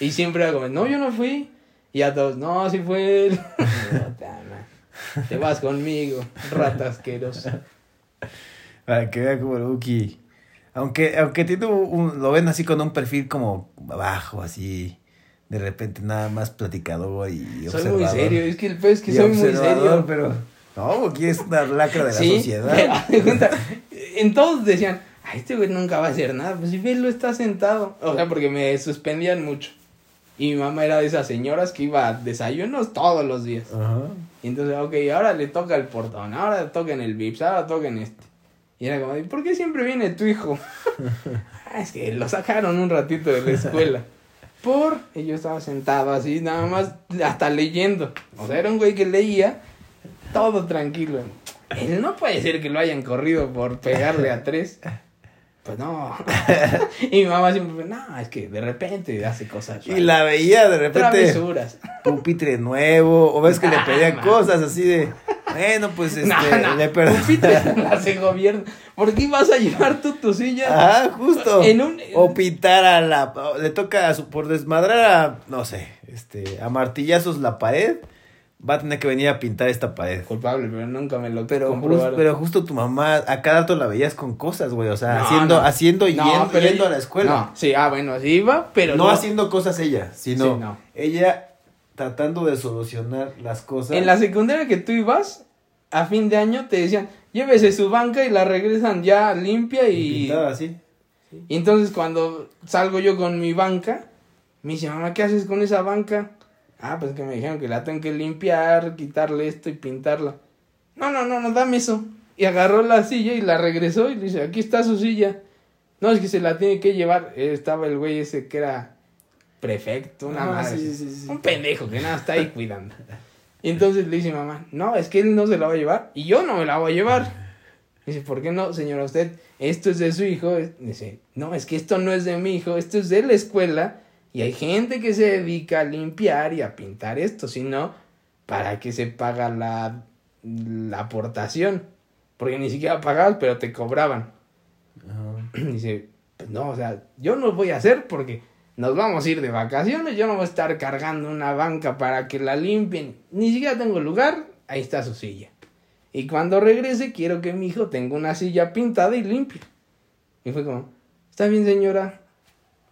Y siempre era como, no, yo no fui. Y ya todos, no, sí fue él. (laughs) Te vas conmigo, rata asquerosa. Para que vea como Buki. Aunque, aunque tiene un, lo ven así con un perfil como bajo, así. De repente nada más platicador y Soy muy observador. serio, es que el pez es que soy muy observador, serio. pero. No, Buki es una lacra de la sí, sociedad. en todos decían, ay, este güey nunca va a hacer nada. Pues si lo está sentado. O sea, porque me suspendían mucho. Y mi mamá era de esas señoras que iba a desayunos todos los días. Ajá. Y entonces, ok, ahora le toca el portón, ahora le toca en el VIPS, ahora toca en este. Y era como, ¿por qué siempre viene tu hijo? (laughs) ah, es que lo sacaron un ratito de la escuela. Por, y yo estaba sentado así, nada más, hasta leyendo. O sea, era un güey que leía todo tranquilo. Él no puede ser que lo hayan corrido por pegarle a tres. (laughs) Pues no. (laughs) y mi mamá siempre, no, es que de repente hace cosas. Y la veía de repente Travesuras. pupitre nuevo, o ves que le (laughs) Nah, pedían man. cosas así de, bueno, pues (laughs) este, No, no, le perdón. pupitre la hace gobierno. ¿Por qué vas a llevar tú tu silla? Ah, justo. En un- O pintar a la, le toca a su- por desmadrar a, no sé, este, a martillazos la pared, va a tener que venir a pintar esta pared. Culpable, pero nunca me lo Pero, jus- comprobaron. pero justo tu mamá, a cada rato la veías con cosas, güey, o sea, No, haciendo, no. haciendo y No, yendo, pero yendo ella- a la escuela. No, sí, ah, bueno, así iba, pero no, haciendo cosas ella, sino Sí, no. ella tratando de solucionar las cosas. En la secundaria que tú ibas, a fin de año te decían, llévese su banca y la regresan ya limpia y y... pintaba así. Y entonces cuando salgo yo con mi banca, me dice, mamá, ¿qué haces con esa banca? Ah, pues que me dijeron que la tengo que limpiar, quitarle esto y pintarla. No, no, no, no, dame eso. Y agarró la silla y la regresó y le dice, aquí está su silla. No, es que se la tiene que llevar. Eh, Estaba el güey ese que era prefecto, una Ah, madre. sí, así. sí, sí. Un pendejo que nada está ahí cuidando. Y entonces le dice mamá, no, es que él no se la va a llevar y yo no me la voy a llevar. Dice, ¿por qué no, señora usted? Esto es de su hijo. Dice, no, es que esto no es de mi hijo, esto es de la escuela y hay gente que se dedica a limpiar y a pintar esto, si no, ¿para qué se paga la, la aportación? Porque ni siquiera pagabas, pero te cobraban. (clears throat) Dice, pues no, o sea, yo no lo voy a hacer porque nos vamos a ir de vacaciones, yo no voy a estar cargando una banca para que la limpien, ni siquiera tengo lugar, ahí está su silla. Y cuando regrese quiero que mi hijo tenga una silla pintada y limpia. Y fue como, está bien señora,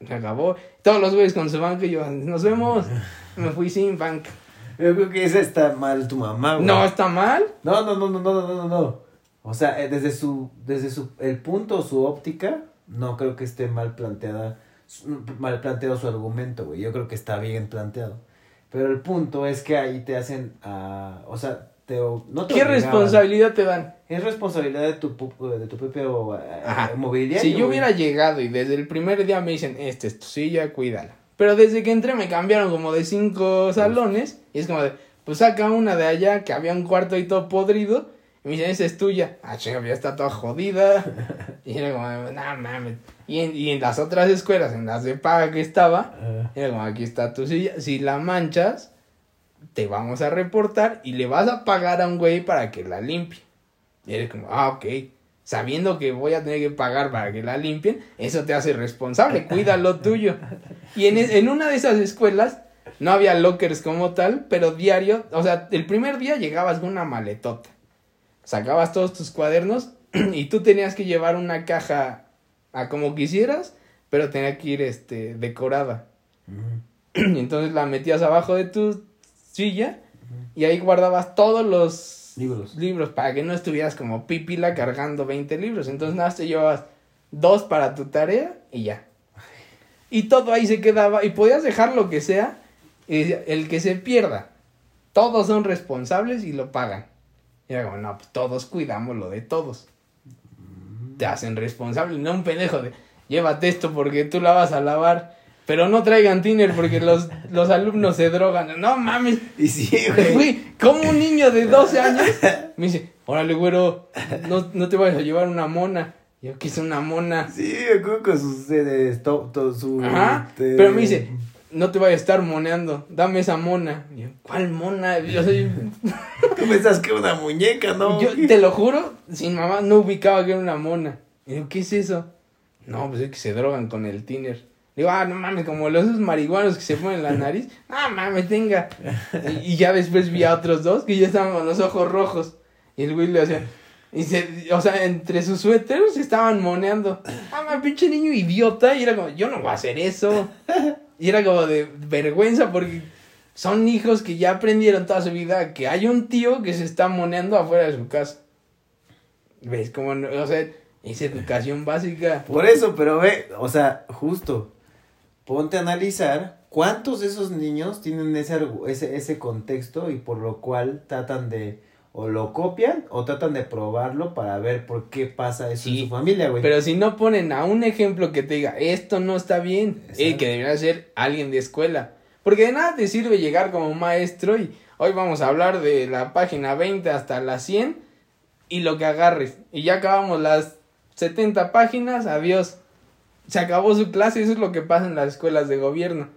se acabó. Todos los güeyes con su banca y yo, nos vemos. (laughs) Me fui sin banca. Yo creo que esa está mal tu mamá, güey. No, está mal. No, no, no, no, no, no, no, no. O sea, eh, desde su, desde su, el punto, su óptica, no creo que esté mal planteada, mal planteado su argumento, güey. Yo creo que está bien planteado. Pero el punto es que ahí te hacen, ah, o sea, te, o- no te ¿Qué obligaban. responsabilidad te dan? Es responsabilidad de tu, de tu propio eh, mobiliario. Si yo hubiera llegado y desde el primer día me dicen, este es tu silla, cuídala. Pero desde que entré me cambiaron como de cinco salones y es como de, pues saca una de allá que había un cuarto ahí todo podrido y me dicen, esa es tuya. Ah, chinga, ya está toda jodida. (laughs) y era como, no mames. Y en, y en las otras escuelas, en las de paga que estaba, era como, aquí está tu silla. Si la manchas, te vamos a reportar y le vas a pagar a un güey para que la limpie. Y eres como, ah, ok. Sabiendo que voy a tener que pagar para que la limpien, eso te hace responsable, cuida lo tuyo. Y en, en una de esas escuelas no había lockers como tal, pero diario, o sea, el primer día llegabas con una maletota. Sacabas todos tus cuadernos (clears throat) y tú tenías que llevar una caja a como quisieras, pero tenía que ir este decorada. Y (clears throat) entonces la metías abajo de tu silla y ahí guardabas todos los Libros. libros para que no estuvieras como pipila cargando 20 libros. Entonces nada, te llevabas dos para tu tarea y ya. Y todo ahí se quedaba y podías dejar lo que sea el que se pierda. Todos son responsables y lo pagan. Y era como, no, pues todos cuidamos lo de todos. Te hacen responsable, no un pendejo de, llévate esto porque tú la vas a lavar. Pero no traigan tiner porque los, los alumnos se drogan. No mames, Y sí, güey. Güey, como un niño de 12 años me dice, órale, güero, no, no te vayas a llevar una mona. Yo, ¿qué es una mona? Sí, acuerdo con sus eh, to- to- su Ajá, este, pero me dice, no te vayas a estar moneando, dame esa mona. Y yo, ¿cuál mona? Yo, soy- (laughs) Tú pensás que una muñeca, ¿no? yo te lo juro, sin mamá no ubicaba que era una mona. Y yo, ¿qué es eso? No, pues es que se drogan con el tiner. Digo, ah, no mames, como los esos marihuanos que se ponen en la nariz. (laughs) Ah, mames, tenga. Y, y ya después vi a otros dos que ya estaban con los ojos rojos. Y el güey le hacía. Y se, o sea, entre sus suéteres se estaban moneando. Ah, mames, pinche niño idiota. Y era como, yo no voy a hacer eso. Y era como de vergüenza porque son hijos que ya aprendieron toda su vida que hay un tío que se está moneando afuera de su casa. ¿Ves? Como, no- o sea, es educación básica. Por eso, pero ve, o sea, justo, ponte a analizar ¿cuántos de esos niños tienen ese, ese, ese contexto y por lo cual tratan de, o lo copian o tratan de probarlo para ver por qué pasa eso Sí, en su familia, güey? Pero si no ponen a un ejemplo que te diga, esto no está bien, eh, que debería ser alguien de escuela. Porque de nada te sirve llegar como maestro y hoy vamos a hablar de la página 20 hasta la 100 y lo que agarres. Y ya acabamos las 70 páginas, adiós. Se acabó su clase, eso es lo que pasa en las escuelas de gobierno.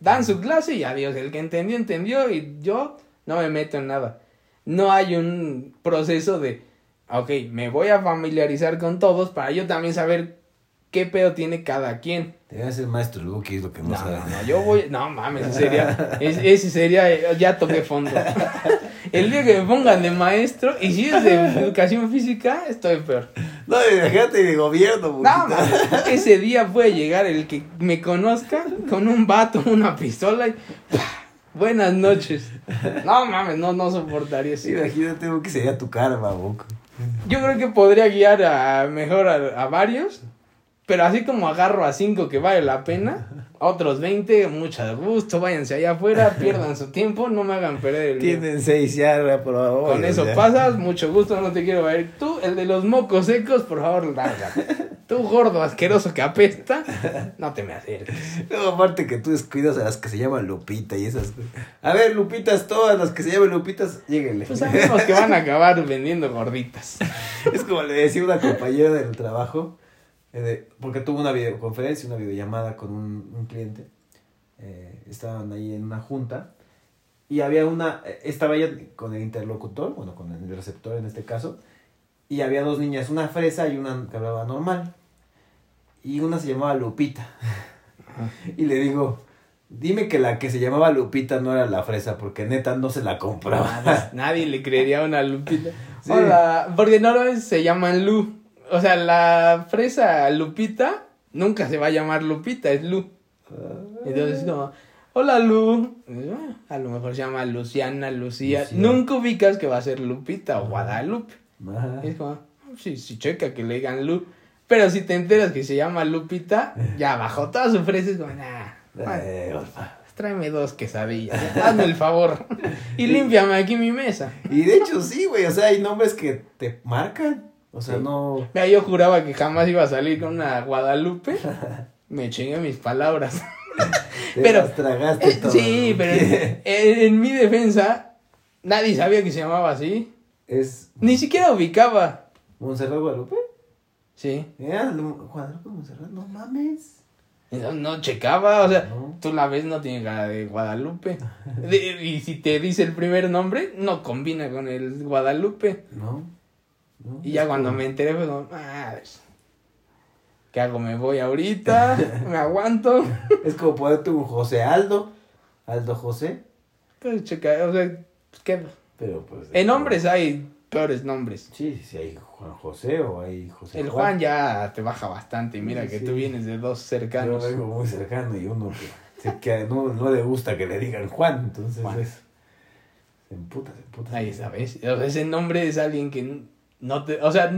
Dan su clase y adiós. El que entendió, entendió y yo no me meto en nada. No hay un proceso de, ok, me voy a familiarizar con todos para yo también saber qué pedo tiene cada quien. Te voy a ser maestro Luke, es lo que no, No, sabe. no, yo voy, no mames, ese sería, (laughs) es- ese sería, ya toqué fondo. (laughs) El día que me pongan de maestro, y si es de educación física, estoy peor. No, imagínate de gobierno, No, Buquita. mames, ese día puede llegar el que me conozca con un vato, una pistola y ¡pah! buenas noches. No mames, no, no soportaría eso. Imagínate que sería tu karma, Buco. Yo creo que podría guiar a mejor a, a varios, pero así como agarro a cinco que vale la pena, otros 20, mucho gusto, váyanse allá afuera, (laughs) pierdan su tiempo, no me hagan perder el. Tienen seis ya, por favor. Con eso ya. pasas, mucho gusto, no te quiero ver. Tú, el de los mocos secos, por favor, lárgate. Tú, gordo, asqueroso que apesta, no te me acerques. No, aparte que tú descuidas a las que se llaman Lupita y esas. A ver, Lupitas, todas las que se llaman Lupitas, lléguenle. Pues sabemos que van a acabar vendiendo gorditas. (laughs) Es como le decía una compañera del trabajo, eh, porque tuvo una videoconferencia, una videollamada con un, un cliente. Eh, estaban ahí en una junta y había una, eh, estaba ella con el interlocutor, bueno, con el receptor en este caso, y había dos niñas, una fresa y una que hablaba normal. Y una se llamaba Lupita. (laughs) Y le digo, dime que la que se llamaba Lupita no era la fresa, porque neta no se la compraba. Nadie, nadie le creería a una Lupita. (laughs) Sí. Hola, porque normalmente se llaman Lu. O sea, la fresa Lupita nunca se va a llamar Lupita, es Lu. Entonces es como, hola Lu. "Ah, A lo mejor se llama Luciana, Lucía. Nunca ubicas que va a ser Lupita o Guadalupe. Y es como, sí, sí, checa que le digan Lu. Pero si te enteras que se llama Lupita, ya bajó toda su fresa. Es como, nah, Eh, tráeme dos quesadillas. Hazme el favor. (laughs) Y límpiame aquí mi mesa. Y de hecho sí, güey, o sea, hay nombres que te marcan. O sea, Sí. no... Mira, yo juraba que jamás iba a salir con una Guadalupe. (laughs) Me chingué mis palabras. Te Pero- las tragaste Eh, todas, sí, pero en, en- en mi defensa, nadie sabía que se llamaba así. Es... Ni siquiera ubicaba. ¿Montserrat Guadalupe? Sí. Era Lu- Guadalupe Montserrat, no mames. No, no checaba, o sea, No. tú la ves, no tiene cara de Guadalupe. De- y si te dice el primer nombre, no combina con el Guadalupe. No. No, Y ya cuando me enteré fue como, madre, ¿qué hago? ¿Me voy ahorita? (laughs) ¿Me aguanto? (laughs) Es como ponerte un José Aldo. Aldo José. Pues checa, o sea, pues, ¿qué? Pero pues... En hombres hay peores nombres. Sí, sí, hay Juan José o hay José El Juan ya te baja bastante y mira Sí, que sí. tú vienes de dos Yo cercanos. vengo muy cercano y uno que, no, no le gusta que le digan Juan, entonces Juan. es- se emputa, se emputa. Ahí sabes. Ese nombre es alguien que no te, o sea,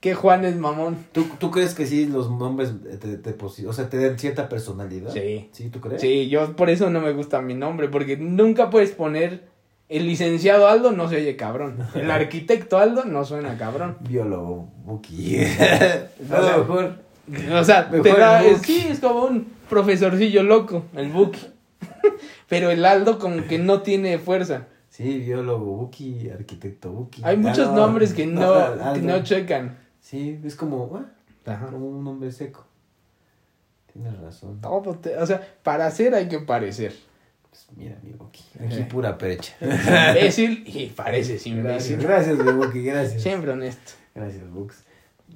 que Juan es mamón. ¿Tú, ¿Tú crees que sí los nombres te, te posi- o sea, te dan cierta personalidad? Sí. ¿Sí, tú crees? Sí, yo por eso no me gusta mi nombre, porque nunca puedes poner el licenciado Aldo no se oye cabrón. El (laughs) arquitecto Aldo no suena cabrón. Biólogo, Buki. O sea, A lo mejor. O sea, te Mejor da, es- sí, es como un profesorcillo loco, el Buki. (laughs) Pero el Aldo como que no tiene fuerza. Sí, biólogo, Buki, arquitecto, Buki. Hay muchos Ah, nombres que no, que no checan. Sí, es como, ah, Ajá. como un nombre seco. Tienes razón. Todo te- o sea, para hacer hay que parecer. Pues mira, mi Buki. Aquí Eh. pura perecha. Imbécil (laughs) y pareces Gracias, imbécil. gracias, mi Buki, gracias. Siempre honesto. Gracias, Bux.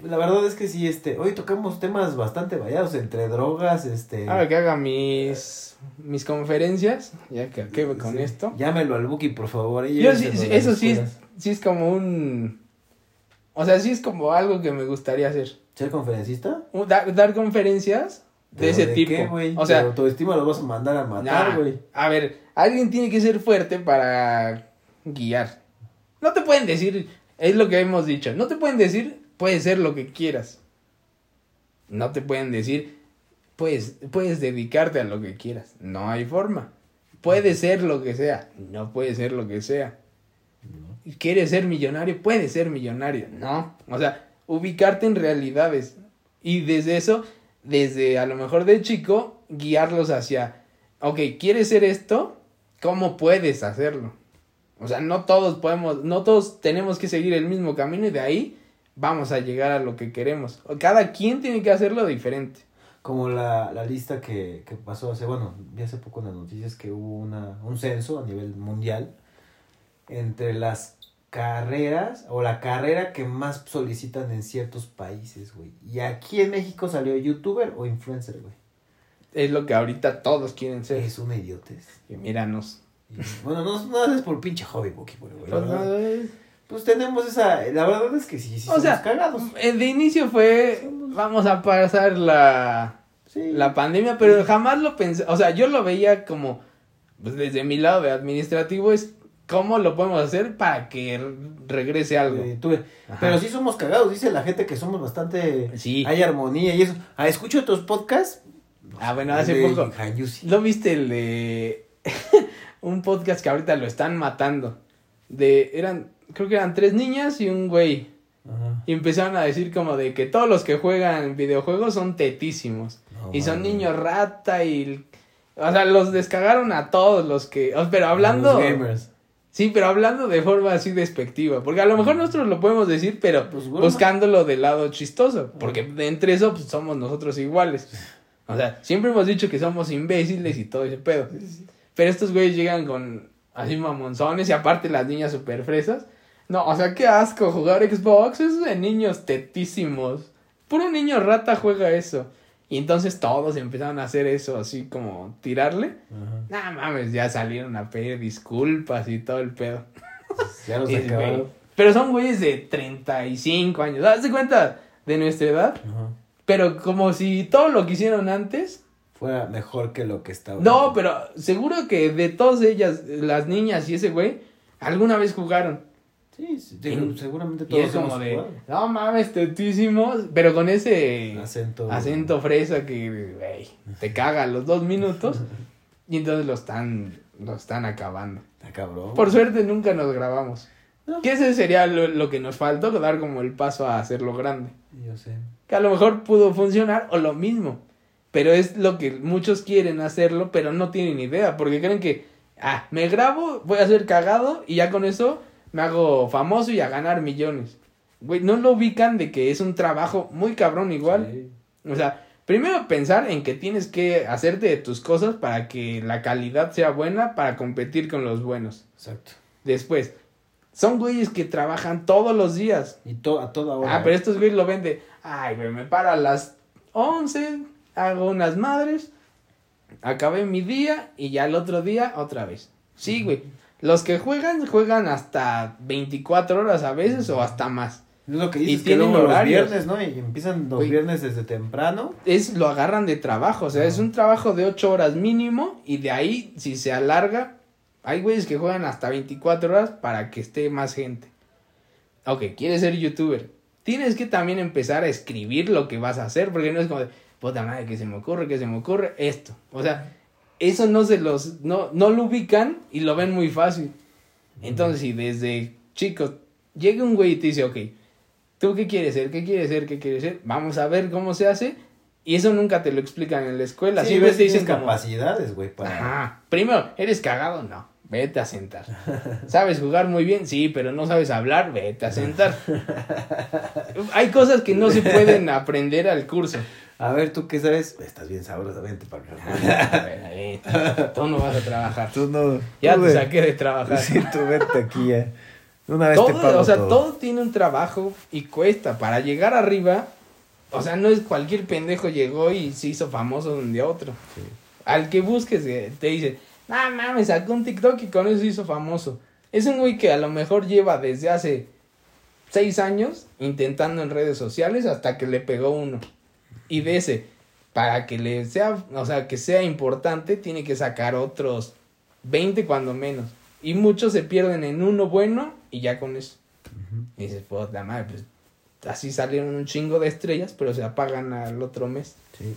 La verdad es que sí, este, hoy tocamos temas bastante variados, entre drogas, este... Ahora que haga mis, mis conferencias, ya que acabe con sí. esto. Llámelo al Buki, por favor. Yo sí, eso sí es, sí es como un... O sea, sí es como algo que me gustaría hacer. ¿Ser conferencista? Un- Dar, dar conferencias de ¿Pero ese de tipo. qué, o sea, Tu autoestima lo vas a mandar a matar, nah, güey. a ver, alguien tiene que ser fuerte para guiar. No te pueden decir, es lo que hemos dicho, no te pueden decir, puedes ser lo que quieras. No te pueden decir, puedes, puedes dedicarte a lo que quieras. No hay forma. Puede ser lo que sea. No puede ser lo que sea. ¿Quieres ser millonario? Puede ser millonario. No. O sea, ubicarte en realidades. Y desde eso, desde a lo mejor de chico, guiarlos hacia, ok, ¿quieres ser esto? ¿Cómo puedes hacerlo? O sea, no todos podemos, no todos tenemos que seguir el mismo camino y de ahí vamos a llegar a lo que queremos. Cada quien tiene que hacerlo diferente. Como la, la lista que, que pasó hace, bueno, vi hace poco en las noticias que hubo una, un censo a nivel mundial entre las carreras o la carrera que más solicitan en ciertos países, güey. Y aquí en México salió youtuber o influencer, güey. Es lo que ahorita todos quieren ser. Es una idiotez. Y míranos. Y, bueno, no, no es por pinche hobby, güey. güey, Pues, verdad. no, Pues tenemos esa. La verdad es que sí, sí, O somos sea, cagados. eh, de inicio fue, vamos a pasar la, Sí. la pandemia, pero jamás lo pensé, o sea, yo lo veía como, pues desde mi lado de administrativo es, ¿cómo lo podemos hacer para que regrese algo? Eh, tuve-. Pero sí somos cagados, dice la gente que somos bastante. Sí. Hay armonía y eso. Ah, escucho otros podcasts. Ah, bueno, hace de poco. ¿No viste el de (laughs) un podcast que ahorita lo están matando? De, eran, creo que eran tres niñas y un güey. Ajá. Y empezaron a decir como de que todos los que juegan videojuegos son tetísimos. No y son niños rata y... O sea, los descagaron a todos los que... Pero hablando... Los gamers. Sí, pero hablando de forma así despectiva. Porque a lo mejor nosotros lo podemos decir, pero Pues, bueno. buscándolo del lado chistoso. Porque de entre eso pues, somos nosotros iguales. O sea, siempre hemos dicho que somos imbéciles y todo ese pedo. Pero estos güeyes llegan con así mamonzones y aparte las niñas super fresas. No, o sea, qué asco jugar Xbox. Es de niños tetísimos. Puro niño rata juega eso. Y entonces todos empezaron a hacer eso, así como tirarle. Ajá. Nah, mames, ya salieron a pedir disculpas y todo el pedo. Ya (laughs) acabaron. Pero son güeyes de 35 años. ¿Haz de cuenta de nuestra edad? Ajá. Pero como si todo lo que hicieron antes. Fuera mejor que lo que está No, pero seguro que de todas ellas, las niñas y ese güey, alguna vez jugaron. Sí, sí, Y- seguramente Y todos es como de, jugado. no mames, tetísimos. Pero con ese Acento. acento fresa que, güey, te caga a los dos minutos. (laughs) Y entonces lo están, lo están acabando. Está cabrón. Por suerte nunca nos grabamos. No. Que ese sería lo, lo que nos faltó, dar como el paso a hacerlo grande. Yo sé. Que a lo mejor pudo funcionar o lo mismo. Pero es lo que muchos quieren hacerlo, pero no tienen idea. Porque creen que, ah, me grabo, voy a ser cagado y ya con eso me hago famoso y a ganar millones. Güey, no lo ubican de que es un trabajo muy cabrón igual. Sí. O sea, primero pensar en que tienes que hacerte de tus cosas para que la calidad sea buena para competir con los buenos. Exacto. Después, son güeyes que trabajan todos los días. Y to a toda hora. Ah, pero estos güeyes lo ven de, ay, güey, me paro a las 11, hago unas madres, acabé mi día y ya el otro día otra vez. Sí, güey. Los que juegan, juegan hasta 24 horas a veces o hasta más. Es lo que y dices que tienen luego los viernes, ¿no? Y empiezan los Güey. viernes desde temprano. Es, lo agarran de trabajo, o sea, es un trabajo de 8 horas mínimo y de ahí, si se alarga, hay güeyes que juegan hasta 24 horas para que esté más gente. Ok, quieres ser youtuber. Tienes que también empezar a escribir lo que vas a hacer, porque no es como de, puta madre, que se me ocurre, que se me ocurre esto. O sea, eso no se los, no, no lo ubican y lo ven muy fácil. Entonces, si desde chicos llega un güey y te dice, ok, ¿tú qué quieres ser? ¿Qué quieres ser? ¿Qué quieres ser? Vamos a ver cómo se hace. Y eso nunca te lo explican en la escuela. Sí, Siempre ves, te dicen capacidades, güey, para... Ajá. Primero, ¿eres cagado? No. Vete a sentar. (laughs) ¿Sabes jugar muy bien? Sí, pero no sabes hablar. Vete a sentar. (laughs) Hay cosas que no se pueden aprender al curso. A ver, ¿tú qué sabes? Estás bien sabroso, vente para A acá. ver, ahí. Tú no vas a trabajar. tú no... Ya tú te saqué de trabajar. Sí, tú vete aquí ya. Una vez te todo, pago o sea, todo. todo. tiene un trabajo y cuesta. Para llegar arriba, o sea, no es cualquier pendejo llegó y se hizo famoso de un día a otro. Sí. Al que busques, eh, te dice, ah, mames, sacó un TikTok y con eso se hizo famoso. Es un güey que a lo mejor lleva desde hace seis años intentando en redes sociales hasta que le pegó uno. Y de ese, para que le sea, o sea, que sea importante, tiene que sacar otros 20 cuando menos. Y muchos se pierden en uno bueno y ya con eso. Y dices, puta madre, pues así salieron un chingo de estrellas, pero se apagan al otro mes. Sí.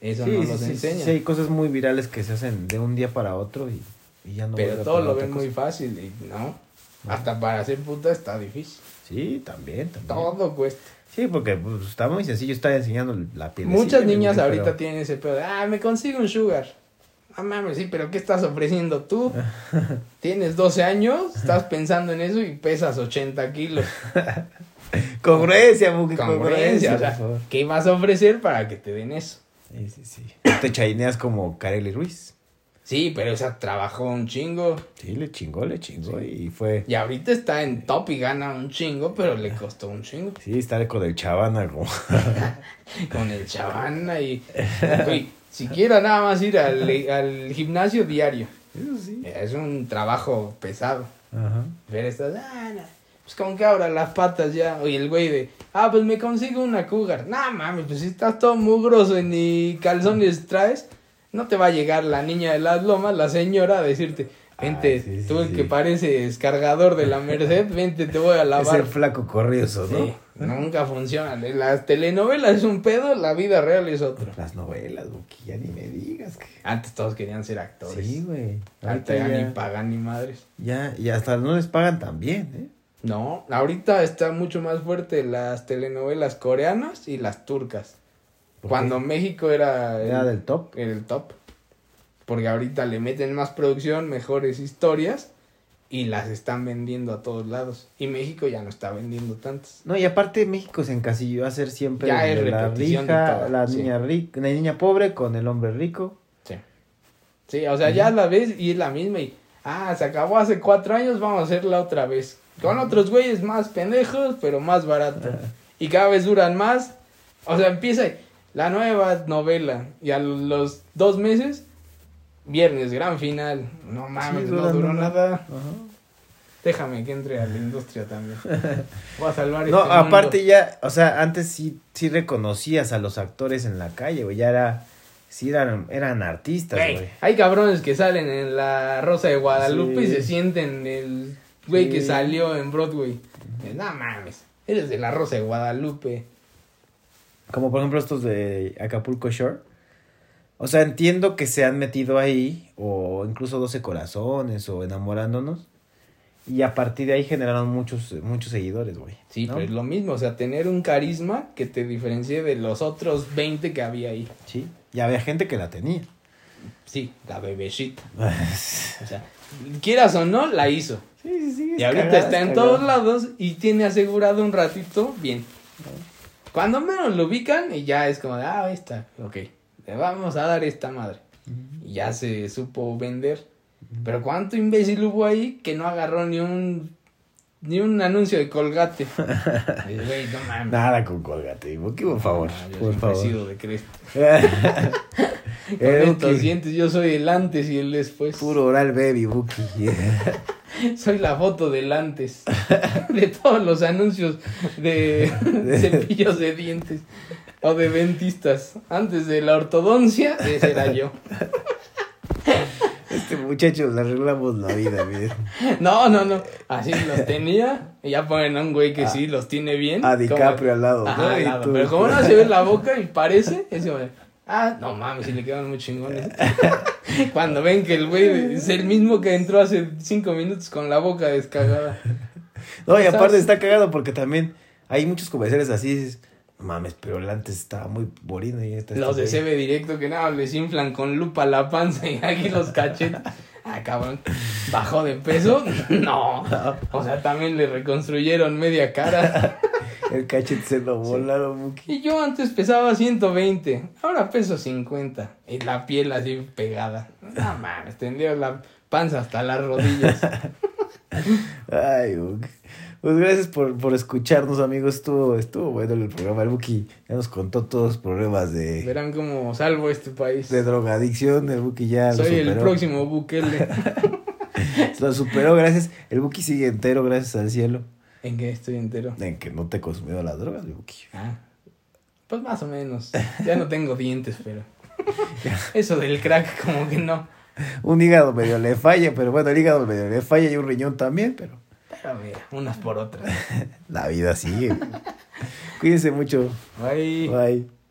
Eso Sí, no sí, los sí, enseñan. sí, hay cosas muy virales que se hacen de un día para otro y, y ya no pero todo lo ven muy fácil y no. Hasta para hacer puta está difícil. Sí, también, también. Todo cuesta. Sí, porque pues, está muy sencillo estar enseñando la piel. Muchas niñas ahorita tienen ese pedo de, ah, me consigo un sugar. Ah, mames, sí, pero ¿qué estás ofreciendo tú? (laughs) Tienes 12 años, estás pensando en eso y pesas 80 kilos. Congruencia, Buki, Congruencia, o sea. ¿qué vas a ofrecer para que te den eso? Sí, sí, sí. Te chaineas como Kareli Ruiz. Sí, pero esa trabajó un chingo. Sí, le chingó, le chingó y fue... Y ahorita está en top y gana un chingo, pero le costó un chingo. Sí, está con el chavana como... (laughs) Con el chavana y... Güey, siquiera nada más ir al, al gimnasio diario. Eso sí. Es un trabajo pesado. Ajá. Ver estas... Ah, no. Pues como que ahora las patas ya. Oye, el güey de... Ah, pues me consigo una cougar. No mames, pues si estás todo mugroso y ni calzones traes... No te va a llegar la niña de las lomas, la señora, a decirte... Vente, Ah, sí, sí, tú el sí. que pareces cargador de la Merced, (laughs) vente, te voy a Es lavar. el flaco corrioso, ¿no? Sí, nunca funciona. Las telenovelas es un pedo, la vida real es otro. Las novelas, ya ni me digas que... Antes todos querían ser actores. Sí, güey. Ahorita ya ni pagan ni madres. ya, y hasta no les pagan tan bien, ¿eh? No, ahorita está mucho más fuerte las telenovelas coreanas y las turcas. ¿Por Cuando México era el, Era del top. era el top. Porque ahorita le meten más producción, mejores historias y las están vendiendo a todos lados. Y México ya no está vendiendo tantas. No, y aparte México se encasilló a ser siempre Ya es la rica, todo, la sí. niña rica, la niña pobre con el hombre rico. Sí. Sí, o sea, ya la ves y es la misma y... Ah, se acabó hace cuatro años, vamos a hacerla otra vez. Con otros güeyes más pendejos, pero más barato. Y cada vez duran más. O sea, empieza la nueva novela y a los dos meses, viernes, gran final. No mames, Sí, no duró nada. Ajá. Déjame que entre a la industria también. (laughs) Voy a salvar No, este aparte mundo. ya, o sea, antes sí, sí reconocías a los actores en la calle, güey, ya era, sí eran, eran artistas, Güey, hay cabrones que salen en la Rosa de Guadalupe y se sienten el güey que salió en Broadway. No mames, eres de la Rosa de Guadalupe. Como por ejemplo estos de Acapulco Shore. O sea, entiendo que se han metido ahí, o incluso 12 corazones, o enamorándonos. Y a partir de ahí generaron muchos, muchos seguidores, güey. Sí, ¿no? pero es lo mismo, o sea, tener un carisma que te diferencie de los otros 20 que había ahí. Sí. Y había gente que la tenía. Sí, la bebecita. (laughs) O sea, quieras o no, la hizo. Sí, sí, sí. Y ahorita está en todos lados y tiene asegurado un ratito bien. Cuando menos lo ubican y ya es como, de, ah, ahí está, ok, le vamos a dar esta madre. Y ya se supo vender. Pero cuánto imbécil hubo ahí que no agarró ni un ni un anuncio de colgate. (laughs) Y, Güey, no mames. Nada con colgate, por favor. No, yo por he favor. sido de Crespo. (laughs) (laughs) Con Eh, estos dientes yo soy el antes y el después. Puro oral baby, Buki. (laughs) Soy la foto del antes (laughs) de todos los anuncios de cepillos de dientes o de dentistas. Antes de la ortodoncia, ese era yo. Este muchacho le arreglamos la vida, miren. No, no, no. Así los tenía. Y ya ponen a un güey que sí los tiene bien. A DiCaprio al lado, Ajá, ¿no? al lado. Pero como no se ve la boca y parece, es como de, Ah, no mames, si le quedan muy chingones. (laughs) Cuando ven que el güey es el mismo que entró hace cinco minutos con la boca descagada. No, y ¿Sabes? aparte está cagado porque también hay muchos comerciales así. mames, pero el antes estaba muy borino y este Los de este güey". CB directo que nada, les inflan con lupa la panza y aquí los cachetes. Ah, cabrón. ¿Bajó de peso? (laughs) (laughs) No. O sea, también le reconstruyeron media cara. El cachete se lo volaron, Muki. Y yo antes pesaba 120, ahora peso 50. Y la piel así pegada. No mames, tendría la panza hasta las rodillas. (laughs) Ay, Buki. Pues gracias por, por escucharnos, amigos. Estuvo, estuvo bueno el programa. El Buki ya nos contó todos los problemas de, Verán cómo salvo este país. de drogadicción. El Buki ya lo Soy el superó. próximo Bukele. (laughs) Lo superó, gracias. El Buki sigue entero, gracias al cielo. ¿En qué estoy entero? En que no te consumió las drogas, Buki. Ah, pues más o menos. Ya no tengo dientes, pero. Eso del crack, como que no. Un hígado medio le falla, pero bueno, el hígado medio le falla y un riñón también, pero Pero mira, unas por otras. (laughs) la vida sigue. Cuídense mucho. Bye. Bye.